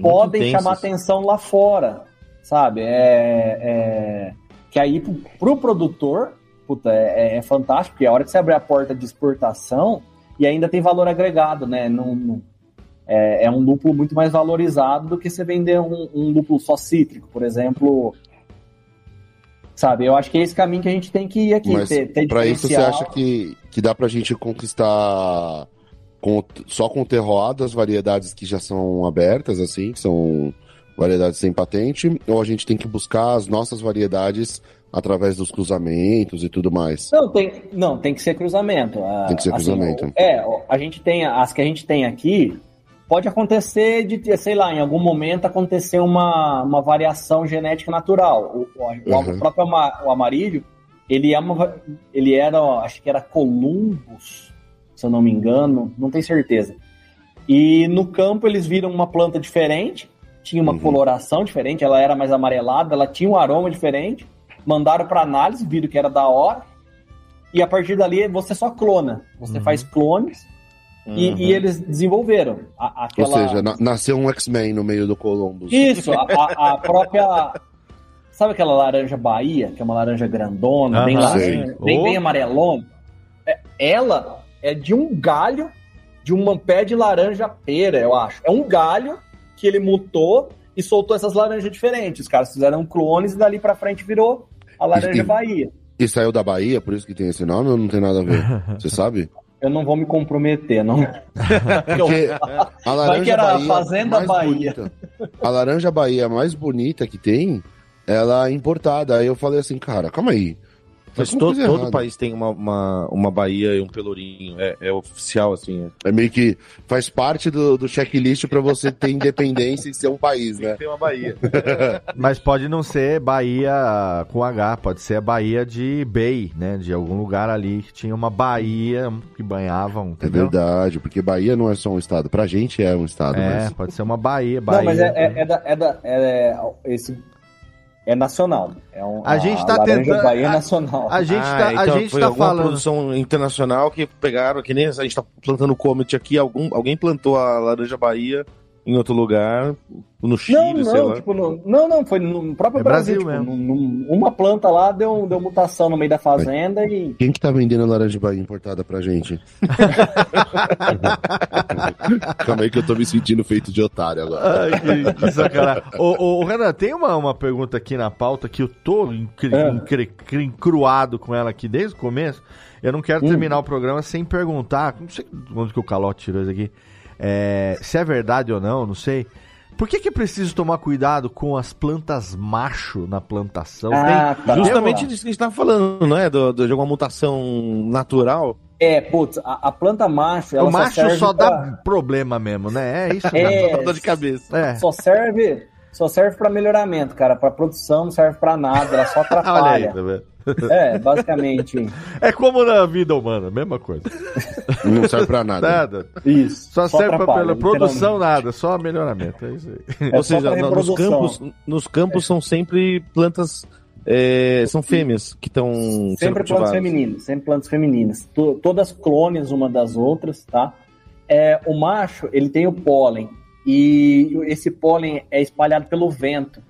podem intensas. chamar atenção lá fora, sabe? É, é, que aí pro, pro produtor, puta, é, é, fantástico, porque a hora que você abrir a porta de exportação e ainda tem valor agregado, né? Não, é, é, um lúpulo muito mais valorizado do que você vender um, um lúpulo só cítrico, por exemplo, Sabe? Eu acho que é esse caminho que a gente tem que ir aqui. Mas ter, ter pra isso você acha que, que dá pra gente conquistar com, só com o terroado as variedades que já são abertas, assim, que são variedades sem patente, ou a gente tem que buscar as nossas variedades através dos cruzamentos e tudo mais? Não, tem, não, tem que ser cruzamento. Tem que ser assim, cruzamento. É, a gente tem, as que a gente tem aqui, pode acontecer de, sei lá, em algum momento acontecer uma, uma variação genética natural. O, o, uhum. o próprio o amarilho, ele, é uma, ele era, acho que era Columbus, se eu não me engano, não tenho certeza. E no campo eles viram uma planta diferente, tinha uma uhum. coloração diferente, ela era mais amarelada, ela tinha um aroma diferente, mandaram para análise, viram que era da hora, e a partir dali você só clona. Você uhum. faz clones Uhum. E, e, eles desenvolveram a, aquela... Ou seja, na, nasceu um X-Men no meio do Columbus. Isso, a, a, própria... Sabe aquela laranja Bahia, que é uma laranja grandona, bem laranja, bem, bem amarelona? É, ela é de um galho de um pé de laranja pera, eu acho. É um galho que ele mutou e soltou essas laranjas diferentes. Os caras fizeram clones e dali pra frente virou a laranja e, Bahia. E saiu da Bahia, por isso que tem esse nome ou não tem nada a ver? Você sabe? Eu não vou me comprometer, não. Porque a laranja Vai que era Bahia Fazenda Bahia. Bonita. A laranja Bahia mais bonita que tem, ela é importada. Aí eu falei assim, cara, calma aí. Mas todo, todo país tem uma, uma, uma Bahia e um Pelourinho. É, é oficial, assim. É. é meio que faz parte do, do checklist para você ter independência e ser um país, né? Tem uma Bahia. Mas pode não ser Bahia com H, pode ser a Bahia de Bay, né? De algum lugar ali que tinha uma Bahia que banhavam. É verdade, porque Bahia não é só um estado. Pra gente é um estado. É, mas... pode ser uma Bahia. Bahia não, mas é, é, é da, é, da, é esse é nacional. É um, a, a gente está tentando. Bahia a, nacional. A gente está ah, então a gente tá falando. produção internacional que pegaram, que nem a gente está plantando Comet aqui, algum, alguém plantou a laranja Bahia em outro lugar, no Chile, não, não, sei lá. Tipo, no, não, não, foi no próprio é Brasil. Brasil tipo, mesmo. uma planta lá deu, deu mutação no meio da fazenda e. Quem que tá vendendo a laranja Bahia importada pra gente? Calma aí que eu tô me sentindo feito de otário agora. Ai, que, que sacanagem. ô, ô, Renan, tem uma, uma pergunta aqui na pauta que eu tô encru, é. encruado com ela aqui desde o começo. Eu não quero hum. terminar o programa sem perguntar. Não sei onde que o Calote tirou isso aqui. É, se é verdade ou não, não sei. Por que, que é preciso tomar cuidado com as plantas macho na plantação? Ah, tá. Justamente disso que a gente tá falando, não é? Do, do, de alguma mutação natural. É, putz, a, a planta macho. o macho só, só pra... dá problema mesmo, né? É isso é, dor de cabeça. É. Só serve. Só serve para melhoramento, cara. Para produção não serve para nada, ela só atrapalha. Olha aí, tá vendo? É, basicamente. É como na vida humana, mesma coisa. Não serve pra nada. Nada. Isso. Só, só serve pra, pela produção, nada, só melhoramento. É isso aí. É Ou seja, nos campos, nos campos é. são sempre plantas. É, são fêmeas que estão. Sempre plantas femininas, sempre plantas femininas. todas clones uma das outras, tá? É, o macho, ele tem o pólen. E esse pólen é espalhado pelo vento.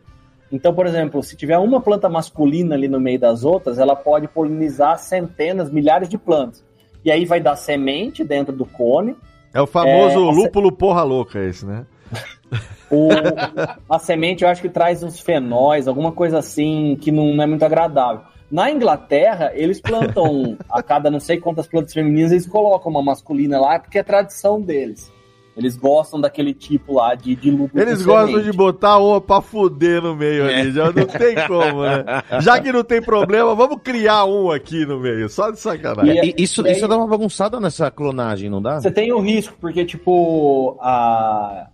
Então, por exemplo, se tiver uma planta masculina ali no meio das outras, ela pode polinizar centenas, milhares de plantas. E aí vai dar semente dentro do cone. É o famoso é, lúpulo porra louca esse, né? O, a semente eu acho que traz uns fenóis, alguma coisa assim que não é muito agradável. Na Inglaterra, eles plantam a cada não sei quantas plantas femininas, eles colocam uma masculina lá, porque é tradição deles. Eles gostam daquele tipo lá de, de lúpulo. Eles gostam de botar uma pra fuder no meio é. ali. Já não tem como, né? Já que não tem problema, vamos criar um aqui no meio. Só de sacanagem. E, isso, aí, isso dá uma bagunçada nessa clonagem, não dá? Você tem o um risco, porque, tipo, a.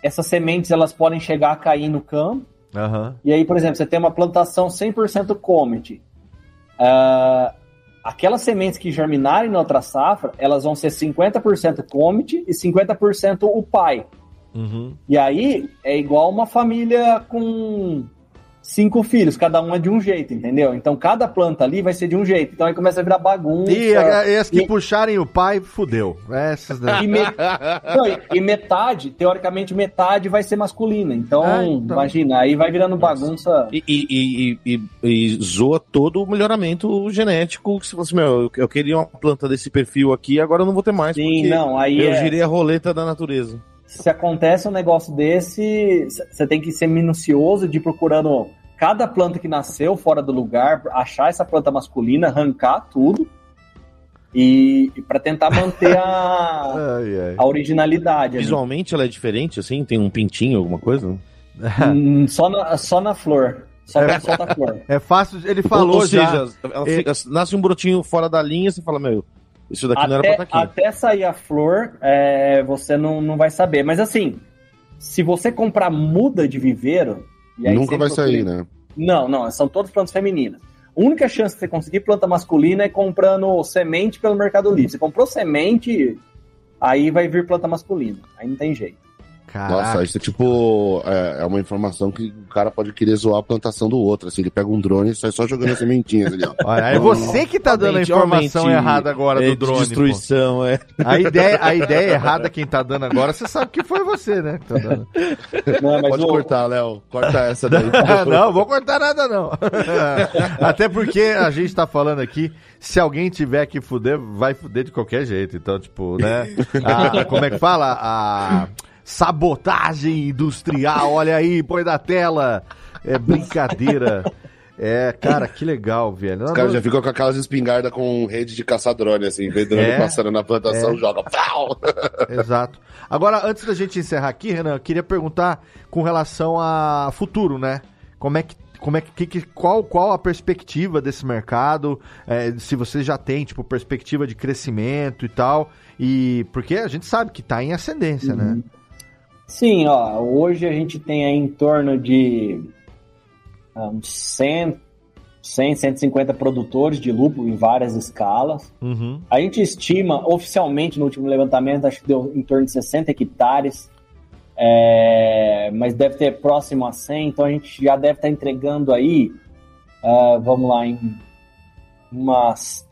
essas sementes elas podem chegar a cair no campo. Uhum. E aí, por exemplo, você tem uma plantação 100% Comet. Uh, aquelas sementes que germinarem na outra safra, elas vão ser 50% Comet e 50% o pai. Uhum. E aí é igual uma família com cinco filhos, cada um é de um jeito, entendeu? Então cada planta ali vai ser de um jeito. Então aí começa a virar bagunça. E, as que e... puxarem o pai, fudeu. Essas daí. E, me... Não, e, metade, teoricamente, metade vai ser masculina. Então, ah, então... imagina, aí vai virando bagunça. E, e, e, e, zoa todo o melhoramento genético. Que se fosse, meu, eu queria uma planta desse perfil aqui, agora eu não vou ter mais. Sim, não, aí. Eu é... girei a roleta da natureza se acontece um negócio desse, você tem que ser minucioso de ir procurando cada planta que nasceu fora do lugar, achar essa planta masculina, arrancar tudo e, e para tentar manter a, ai, ai. a originalidade. Visualmente ela é diferente, assim? Tem um pintinho, alguma coisa? Hum, só, na, só na flor. Só é, solta a flor. É fácil, ele falou ou, ou seja, já. Fica, nasce um brotinho fora da linha, você fala, meu, isso daqui até, não era pra estar aqui. Até sair a flor, é, você não, não vai saber. Mas assim, se você comprar muda de viveiro. Nunca vai sair, né? Não, não, são todas plantas femininas. A única chance de você conseguir planta masculina é comprando semente pelo Mercado Livre. Você comprou semente, aí vai vir planta masculina. Aí não tem jeito. Caraca. Nossa, isso é tipo. É, é, uma informação que o cara pode querer zoar a plantação do outro. Assim, ele pega um drone e sai só jogando sementinhas ali, ó. Olha, é você que tá dando a informação errada agora do drone. Destruição, pô. é. A ideia, a ideia errada quem tá dando agora, você sabe que foi você, né? Tá não, pode cortar, Léo. Corta essa daí. não, vou cortar nada, não. Até porque a gente tá falando aqui, se alguém tiver que fuder, vai fuder de qualquer jeito. Então, tipo, né? A, como é que fala? A sabotagem industrial, olha aí, põe da tela. É brincadeira. É, cara, que legal, velho. Os caras já ficam com aquelas espingardas com rede de caçar-drone, assim, vem drone é, passando na plantação, é. joga. Pau! Exato. Agora, antes da gente encerrar aqui, Renan, eu queria perguntar com relação a futuro, né? Como é que como é que, que qual, qual a perspectiva desse mercado? É, se você já tem tipo perspectiva de crescimento e tal, e porque a gente sabe que está em ascendência, né? uhum. né? Sim, ó, hoje a gente tem aí em torno de uns 100, 100 150 produtores de lúpulo em várias escalas. Uhum. A gente estima, oficialmente, no último levantamento, acho que deu em torno de 60 hectares, é, mas deve ter próximo a 100, então a gente já deve estar entregando aí, uh, vamos lá, em umas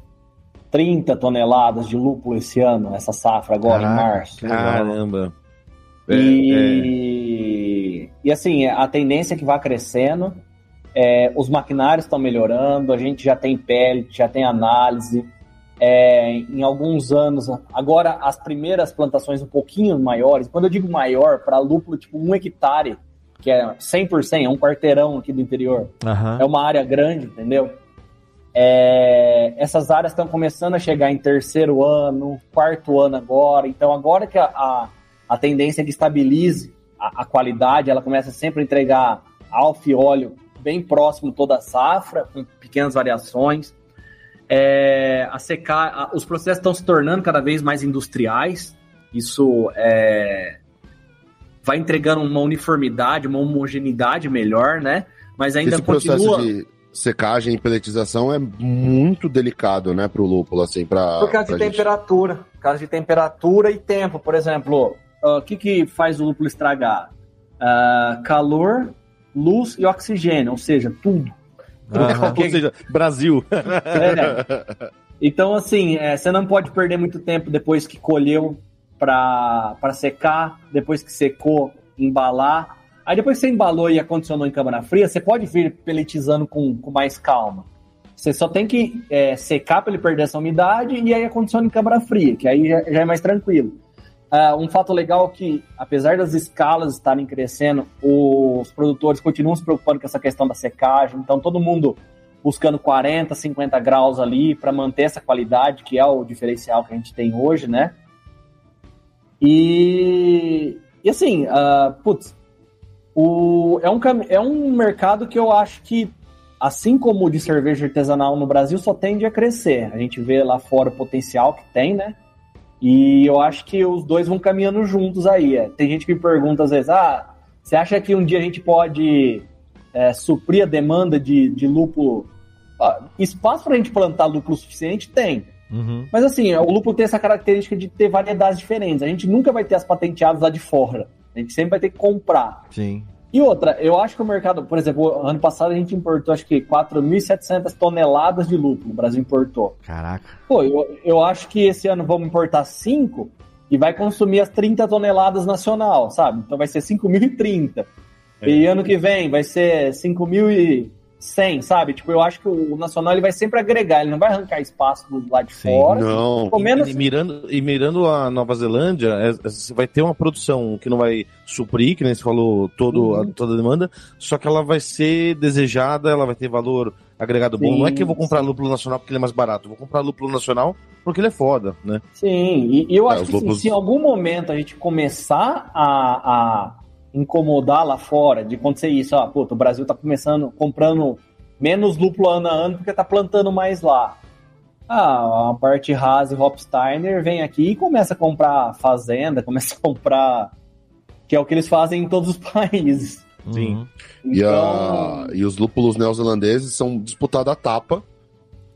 30 toneladas de lúpulo esse ano, essa safra agora, Caraca, em março. Caramba! É, e, é. e assim, a tendência é que vai crescendo, é, os maquinários estão melhorando, a gente já tem pele, já tem análise. É, em alguns anos, agora as primeiras plantações um pouquinho maiores, quando eu digo maior, para lúpulo tipo um hectare, que é 100%, é um quarteirão aqui do interior, uhum. é uma área grande, entendeu? É, essas áreas estão começando a chegar em terceiro ano, quarto ano agora, então agora que a, a a tendência é que estabilize a, a qualidade, ela começa sempre a entregar alfa e óleo bem próximo toda a safra, com pequenas variações. É, a secar, a, os processos estão se tornando cada vez mais industriais. Isso é, vai entregando uma uniformidade, uma homogeneidade melhor, né? Mas ainda Esse continua... processo de secagem e peletização é muito delicado, né, para o lúpulo, assim, para por causa de gente... temperatura, por causa de temperatura e tempo, por exemplo, o uh, que, que faz o lúpulo estragar? Uh, calor, luz e oxigênio, ou seja, tudo. Uhum. ou seja, Brasil. É. Então, assim, é, você não pode perder muito tempo depois que colheu para secar, depois que secou, embalar. Aí depois que você embalou e acondicionou em câmara fria, você pode vir peletizando com, com mais calma. Você só tem que é, secar para ele perder essa umidade e aí acondiciona em câmara fria, que aí já, já é mais tranquilo. Uh, um fato legal é que, apesar das escalas estarem crescendo, os produtores continuam se preocupando com essa questão da secagem. Então, todo mundo buscando 40, 50 graus ali para manter essa qualidade, que é o diferencial que a gente tem hoje, né? E, e assim, uh, putz, o, é, um, é um mercado que eu acho que, assim como o de cerveja artesanal no Brasil, só tende a crescer. A gente vê lá fora o potencial que tem, né? E eu acho que os dois vão caminhando juntos aí. É. Tem gente que me pergunta às vezes, ah, você acha que um dia a gente pode é, suprir a demanda de, de lúpulo? Ah, espaço para a gente plantar lúpulo suficiente? Tem. Uhum. Mas assim, o lúpulo tem essa característica de ter variedades diferentes. A gente nunca vai ter as patenteadas lá de fora. A gente sempre vai ter que comprar. Sim. E outra, eu acho que o mercado, por exemplo, ano passado a gente importou acho que 4.700 toneladas de lúpulo, o Brasil importou. Caraca. Pô, eu, eu acho que esse ano vamos importar 5 e vai consumir as 30 toneladas nacional, sabe? Então vai ser 5.030. É. E ano que vem vai ser 5.000 100, sabe? Tipo, eu acho que o Nacional ele vai sempre agregar, ele não vai arrancar espaço do lado de Sim, fora. Não. Menos... E, mirando, e mirando a Nova Zelândia, é, é, você vai ter uma produção que não vai suprir, que nem você falou, todo, uhum. a, toda a demanda, só que ela vai ser desejada, ela vai ter valor agregado sim, bom. Não é que eu vou comprar sim. lúpulo nacional porque ele é mais barato, eu vou comprar lúpulo nacional porque ele é foda, né? Sim, e, e eu é, acho que lúpulos... assim, se em algum momento a gente começar a, a incomodar lá fora, de acontecer isso, ó, puta, o Brasil tá começando, comprando menos lúpulo ano a ano porque tá plantando mais lá. Ah, a parte Haas e Hopsteiner vem aqui e começa a comprar fazenda, começa a comprar. que é o que eles fazem em todos os países. Sim. Uhum. Então... E, a... e os lúpulos neozelandeses são disputados a tapa.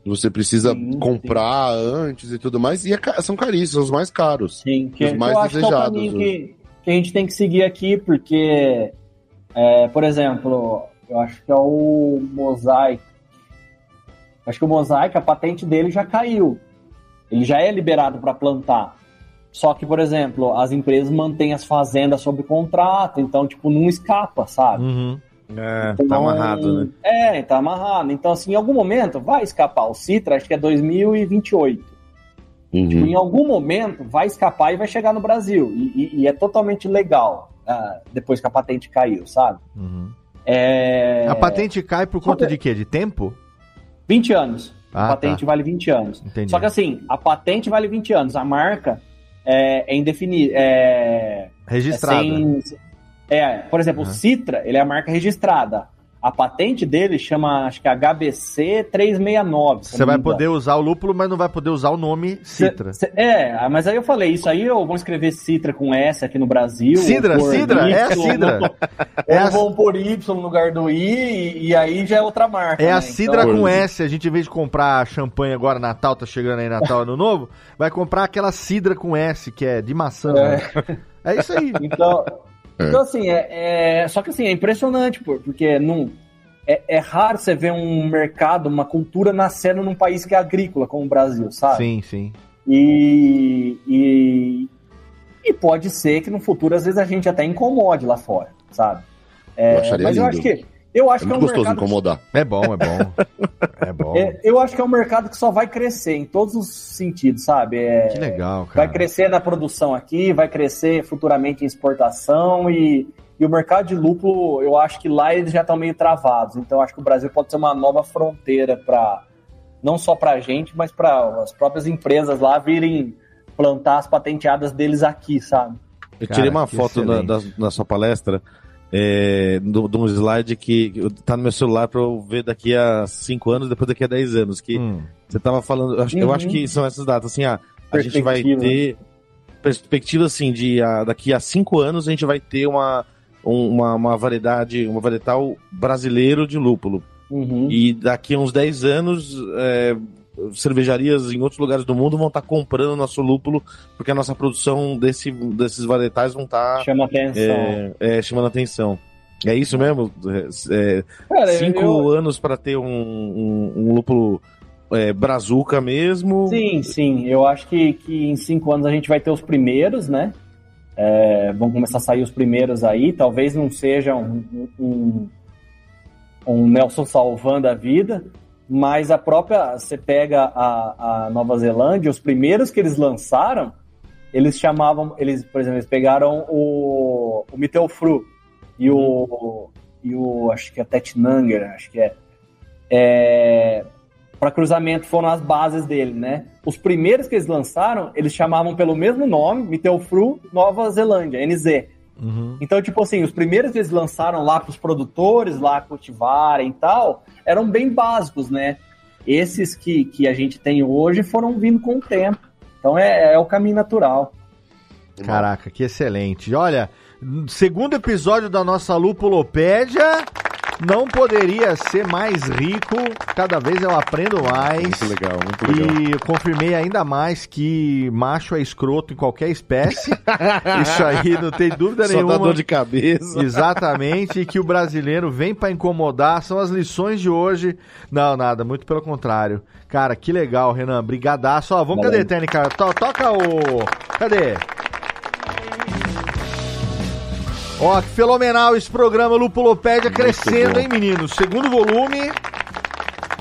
Você precisa sim, comprar sim. antes e tudo mais. E é, são caríssimos, são os mais caros. Sim, que, os mais desejados. Que é o que, que a gente tem que seguir aqui, porque, é, por exemplo, eu acho que é o Mosaic. Acho que o Mosaic, a patente dele já caiu. Ele já é liberado para plantar. Só que, por exemplo, as empresas mantêm as fazendas sob contrato, então, tipo, não escapa, sabe? Uhum. É, tá então, tá amarrado, né? É, tá amarrado. Então, assim, em algum momento vai escapar. O Citra, acho que é 2028. Uhum. Tipo, em algum momento vai escapar e vai chegar no Brasil. E, e, e é totalmente legal uh, depois que a patente caiu, sabe? Uhum. É... A patente cai por conta de quê? De tempo? 20 anos. Ah, a patente tá. vale 20 anos. Entendi. Só que assim, a patente vale 20 anos, a marca é, é indefinida. É, Registrada. É, sem, é, por exemplo, uhum. o Citra, ele é a marca registrada. A patente dele chama, acho que é HBC 369. Você vai poder usar o lúpulo, mas não vai poder usar o nome Citra. Cê, cê, é, mas aí eu falei, isso aí eu vou escrever Citra com S aqui no Brasil. Cidra, Cidra, é a Cidra. é ou vão por Y no lugar do I, e, e aí já é outra marca. É né? a Cidra então... com S. A gente, em vez de comprar champanhe agora, Natal, tá chegando aí Natal, Ano Novo, vai comprar aquela Cidra com S, que é de maçã. É, né? é isso aí. Então... É. Então, assim, é, é, só que assim, é impressionante, pô, porque não, é, é, raro você ver um mercado, uma cultura nascendo num país que é agrícola, como o Brasil, sabe? Sim, sim. E, e, e pode ser que no futuro, às vezes, a gente até incomode lá fora, sabe? É, eu mas lindo. eu acho que eu acho é que é um gostoso mercado incomodar. É bom, é bom. é bom. É, eu acho que é um mercado que só vai crescer em todos os sentidos, sabe? É, que legal, cara. Vai crescer na produção aqui, vai crescer futuramente em exportação e, e o mercado de lúpulo, eu acho que lá eles já estão meio travados. Então acho que o Brasil pode ser uma nova fronteira para não só para a gente, mas para as próprias empresas lá virem plantar as patenteadas deles aqui, sabe? Eu tirei Cara, uma foto na, da, na sua palestra é, de um slide que, tá no meu celular para eu ver daqui a 5 anos, depois daqui a 10 anos. Que hum. você tava falando, eu acho, uhum. eu acho que são essas datas, assim, ah, a gente vai ter perspectiva assim de a, daqui a 5 anos a gente vai ter uma, uma, uma variedade, uma varietal brasileiro de lúpulo. Uhum. E daqui a uns 10 anos, é, cervejarias em outros lugares do mundo vão estar tá comprando nosso lúpulo, porque a nossa produção desse, desses varietais vão estar tá, Chama atenção. É, é, chamando atenção. É isso mesmo? É, Cara, cinco eu... anos para ter um, um, um lúpulo é, brazuca mesmo? Sim, sim. Eu acho que, que em cinco anos a gente vai ter os primeiros, né? É, vão começar a sair os primeiros aí. Talvez não seja um, um, um Nelson salvando a vida, mas a própria, você pega a, a Nova Zelândia, os primeiros que eles lançaram, eles chamavam, eles, por exemplo, eles pegaram o, o e o, e o, acho que é Tetnanger, acho que é, é para cruzamento foram as bases dele, né? Os primeiros que eles lançaram, eles chamavam pelo mesmo nome, Mittelfru Nova Zelândia, NZ. Uhum. Então, tipo assim, os primeiros que eles lançaram lá para os produtores lá cultivarem e tal, eram bem básicos, né? Esses que, que a gente tem hoje foram vindo com o tempo. Então é, é o caminho natural. Caraca, que excelente. Olha, segundo episódio da nossa Lupulopédia não poderia ser mais rico. Cada vez eu aprendo mais. Muito legal, muito legal. E confirmei ainda mais que macho é escroto em qualquer espécie. Isso aí não tem dúvida Só nenhuma. Dá dor de cabeça. Exatamente, e que o brasileiro vem para incomodar. São as lições de hoje. Não, nada, muito pelo contrário. Cara, que legal, Renan. Brigadaço. Ó, vamos, Valeu. cadê, Técnica? To toca o... Cadê? Ó, que fenomenal esse programa Lupulopédia crescendo, hein, meninos? Segundo volume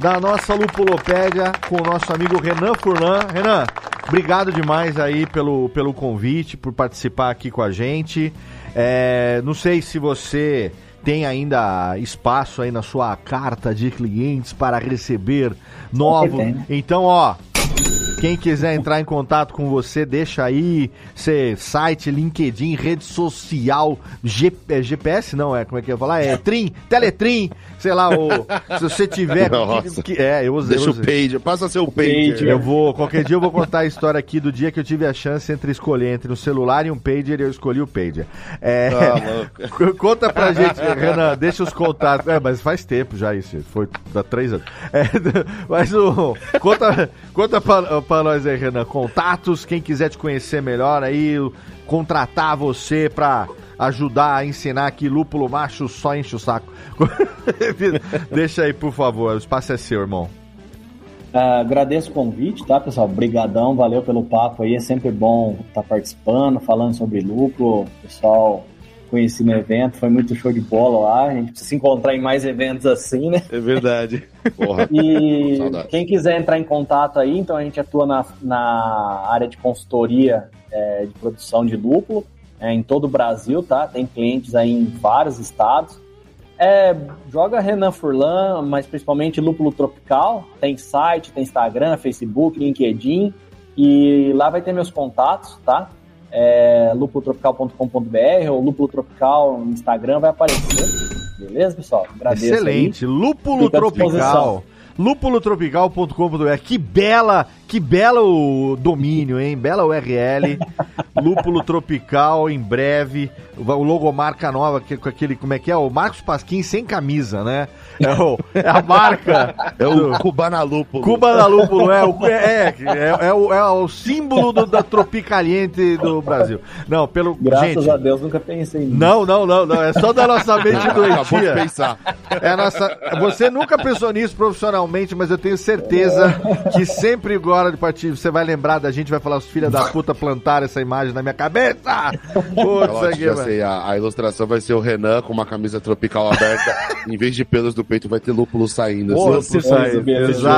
da nossa Lupulopédia com o nosso amigo Renan Furlan. Renan, obrigado demais aí pelo, pelo convite, por participar aqui com a gente. É, não sei se você tem ainda espaço aí na sua carta de clientes para receber novos. Então, ó, quem quiser entrar em contato com você, deixa aí seu site, LinkedIn, rede social, G, é, GPS não é, como é que eu ia falar? É Trim, Teletrim, sei lá, o, se você tiver... Nossa. Que, é, eu usei. Deixa o page, passa seu page. Eu vou, qualquer dia eu vou contar a história aqui do dia que eu tive a chance entre escolher entre um celular e um pager e eu escolhi o pager. É, ah, conta pra gente, Renan, deixa os contatos. É, mas faz tempo já isso, foi há três anos. É, mas o, conta, conta pra, pra nós aí, Renan, contatos, quem quiser te conhecer melhor aí, contratar você pra ajudar a ensinar que lúpulo macho só enche o saco. Deixa aí, por favor, o espaço é seu, irmão. Uh, agradeço o convite, tá, pessoal? Obrigadão, valeu pelo papo aí. É sempre bom estar tá participando, falando sobre lúpulo. Pessoal, conheci no evento, foi muito show de bola lá. A gente precisa se encontrar em mais eventos assim, né? É verdade. Porra. E Saudade. quem quiser entrar em contato aí, então a gente atua na, na área de consultoria é, de produção de lúpulo é, em todo o Brasil, tá? Tem clientes aí em vários estados. É, joga Renan Furlan, mas principalmente Lúpulo Tropical. Tem site, tem Instagram, Facebook, LinkedIn. E lá vai ter meus contatos, tá? É, lupulotropical.com.br ou Lúpulo Tropical no Instagram vai aparecer. Beleza, pessoal? Agradeço Excelente. Aí. Lúpulo Tropical lúpulotropical.com.br. Que bela, que bela o domínio, hein? Bela URL. Lúpulo Tropical em breve. O logomarca nova, que, com aquele, como é que é? O Marcos Pasquim sem camisa, né? É, o, é a marca. É o do, Cubana Lúpulo. Cubana Lúpulo, é, o, é, é, é, o, é o símbolo do, da Tropicaliente do Brasil. Não, pelo. Graças gente, a Deus nunca pensei nisso. Não, não, não, não. É só da nossa mente doentia. Acabou de pensar. É a nossa, você nunca pensou nisso profissionalmente, mas eu tenho certeza que sempre agora de partir você vai lembrar da gente, vai falar, os filhos da puta plantaram essa imagem na minha cabeça. Putz, aqui, já sei, a, a, ilustração vai ser o Renan com uma camisa tropical aberta. em vez de pelos do peito, vai ter lúpulo saindo. Pô, assim, saindo.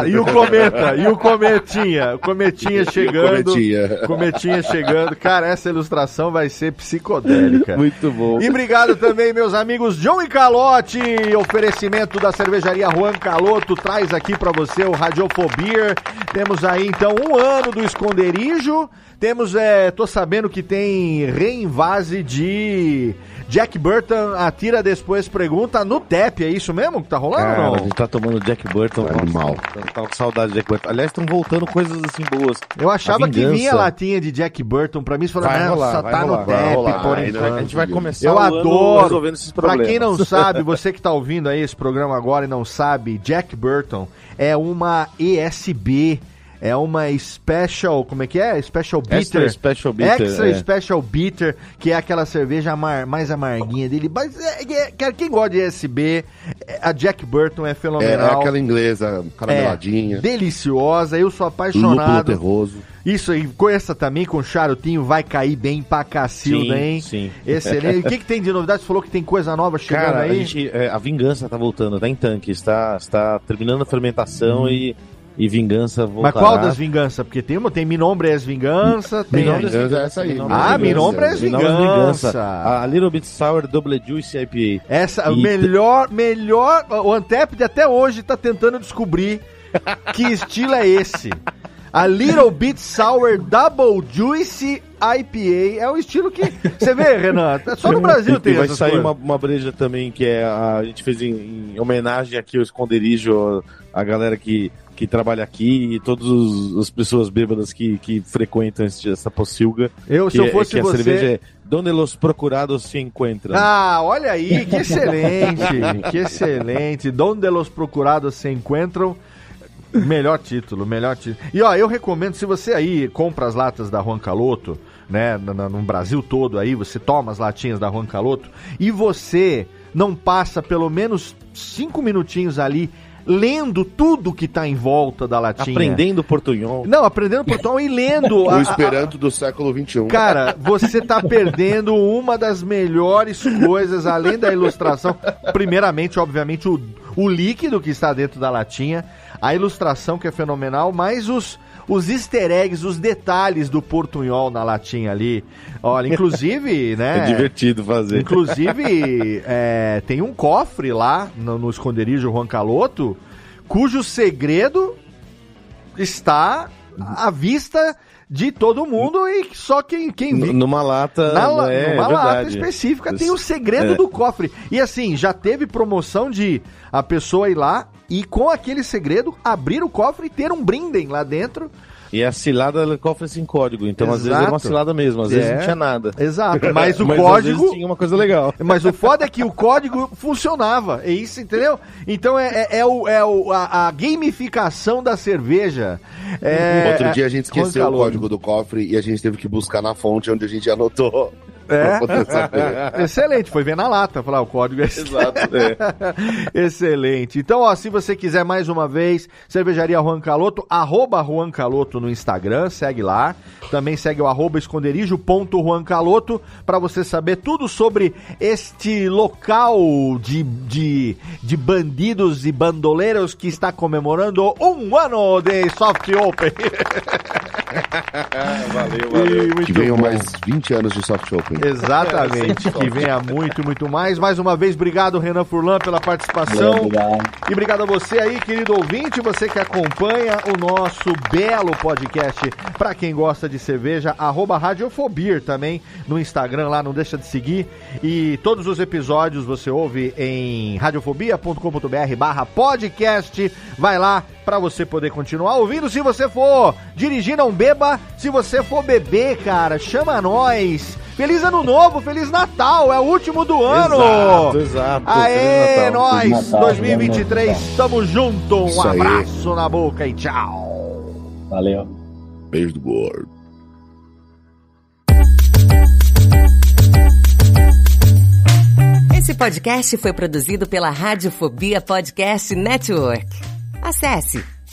E o cometa, e o cometinha, o cometinha chegando. cometinha. cometinha chegando. Cara, essa ilustração vai ser psicodélica. Muito bom. E obrigado também, meus amigos John e Calote, oferecimento da cervejaria Juan Caloto, traz aqui para você o Radiofobia. Temos aí então um ano do esconderijo. Temos, é, tô sabendo que tem reinvase de Jack Burton, atira depois pergunta no TEP, é isso mesmo que tá rolando Cara, ou não? A gente tá tomando Jack Burton. É animal. Tá, tá com saudade de Jack Burton. Aliás, estão voltando coisas assim boas. Eu achava que vinha latinha de Jack Burton pra mim, você falou, nossa, tá rolar, no TEP, por enquanto. A gente vai começar Eu adoro. resolvendo esses problemas. Pra quem não sabe, você que tá ouvindo aí esse programa agora e não sabe, Jack Burton é uma ESB é uma special, como é que é? Special bitter. Extra special bitter. Extra é. special bitter, que é aquela cerveja amar, mais amarguinha dele. Mas é, é, quem gosta de SB, a Jack Burton é fenomenal. É, é aquela inglesa carameladinha. É, deliciosa, eu sou apaixonado. Lúpulo terroso. Isso aí, essa também, com charutinho, vai cair bem pra cacilda, sim, hein? Sim. Excelente. o que, que tem de novidade? Você falou que tem coisa nova chegando Cara, aí? A, gente, é, a vingança tá voltando, tá em tanque, está, está terminando a fermentação hum. e e Vingança voltará. Mas qual das Vingança? Porque tem uma, tem Minombres Vingança, tem... Vingança é essa aí. ah, Minombres Vingança. Vingança. A Little Bit Sour Double Juice IPA. Essa, e... melhor, melhor... O Antep até hoje tá tentando descobrir que estilo é esse. A Little Bit Sour Double Juicy IPA. É um estilo que. Você vê, Renan? Só no Brasil tem e Vai sair uma, uma, breja também que é. A, a gente fez em, em homenagem aqui ao esconderijo, a galera que que trabalha aqui e todas as pessoas bêbadas que, que frequentam essa pocilga. Eu, se eu é, fosse que você... cerveja é Donde los procurados se encontram. Ah, olha aí, que excelente, que excelente. Donde los procurados se encontram. Melhor título, melhor título. E ó, eu recomendo, se você aí compra as latas da Juan Caloto, né, no, no Brasil todo aí, você toma as latinhas da Juan Caloto e você não passa pelo menos cinco minutinhos ali lendo tudo que está em volta da latinha. Aprendendo portunhol. Não, aprendendo portunhol e lendo. o Esperanto do século XXI. Cara, você está perdendo uma das melhores coisas, além da ilustração. Primeiramente, obviamente, o, o líquido que está dentro da latinha, a ilustração que é fenomenal, mas os os easter eggs, os detalhes do portunhol na latinha ali. Olha, inclusive, né? É divertido fazer. Inclusive, é, tem um cofre lá no, no esconderijo Juan Caloto, cujo segredo está à vista de todo mundo e só quem, quem viu. Numa lata. Na, é, numa lata específica tem o segredo é. do cofre. E assim, já teve promoção de a pessoa ir lá e com aquele segredo abrir o cofre e ter um brindem lá dentro. E a cilada do cofre sem código, então Exato. às vezes é uma cilada mesmo, às vezes é. não tinha nada. Exato, mas o mas código. tinha uma coisa legal. Mas o foda é que o código funcionava, é isso, entendeu? Então é, é, é, o, é o, a, a gamificação da cerveja. É, Outro dia a gente esqueceu o código do cofre e a gente teve que buscar na fonte onde a gente anotou. É. Excelente, foi ver na lata, falar o código é Exato. É. Excelente. Então, ó, se você quiser mais uma vez, cervejaria Juan Caloto, arroba Juan Caloto no Instagram, segue lá. Também segue o arroba esconderijo.juancaloto para você saber tudo sobre este local de, de, de bandidos e bandoleiros que está comemorando um ano de Soft Open. valeu, valeu. que venham mais 20 anos de Soft Open. Exatamente, que venha muito, muito mais. Mais uma vez, obrigado, Renan Furlan, pela participação. Obrigado. E obrigado a você aí, querido ouvinte, você que acompanha o nosso belo podcast. Para quem gosta de cerveja, arroba Radiofobir também no Instagram, lá não deixa de seguir. E todos os episódios você ouve em radiofobia.com.br barra podcast. Vai lá para você poder continuar ouvindo. Se você for dirigir, não beba. Se você for beber, cara, chama nós. Feliz Ano Novo, Feliz Natal, é o último do ano. Exato, exato. Aê, nós, Natal, 2023, tamo junto. Um Isso abraço aí. na boca e tchau. Valeu. Beijo do gordo. Esse podcast foi produzido pela Radiofobia Podcast Network. Acesse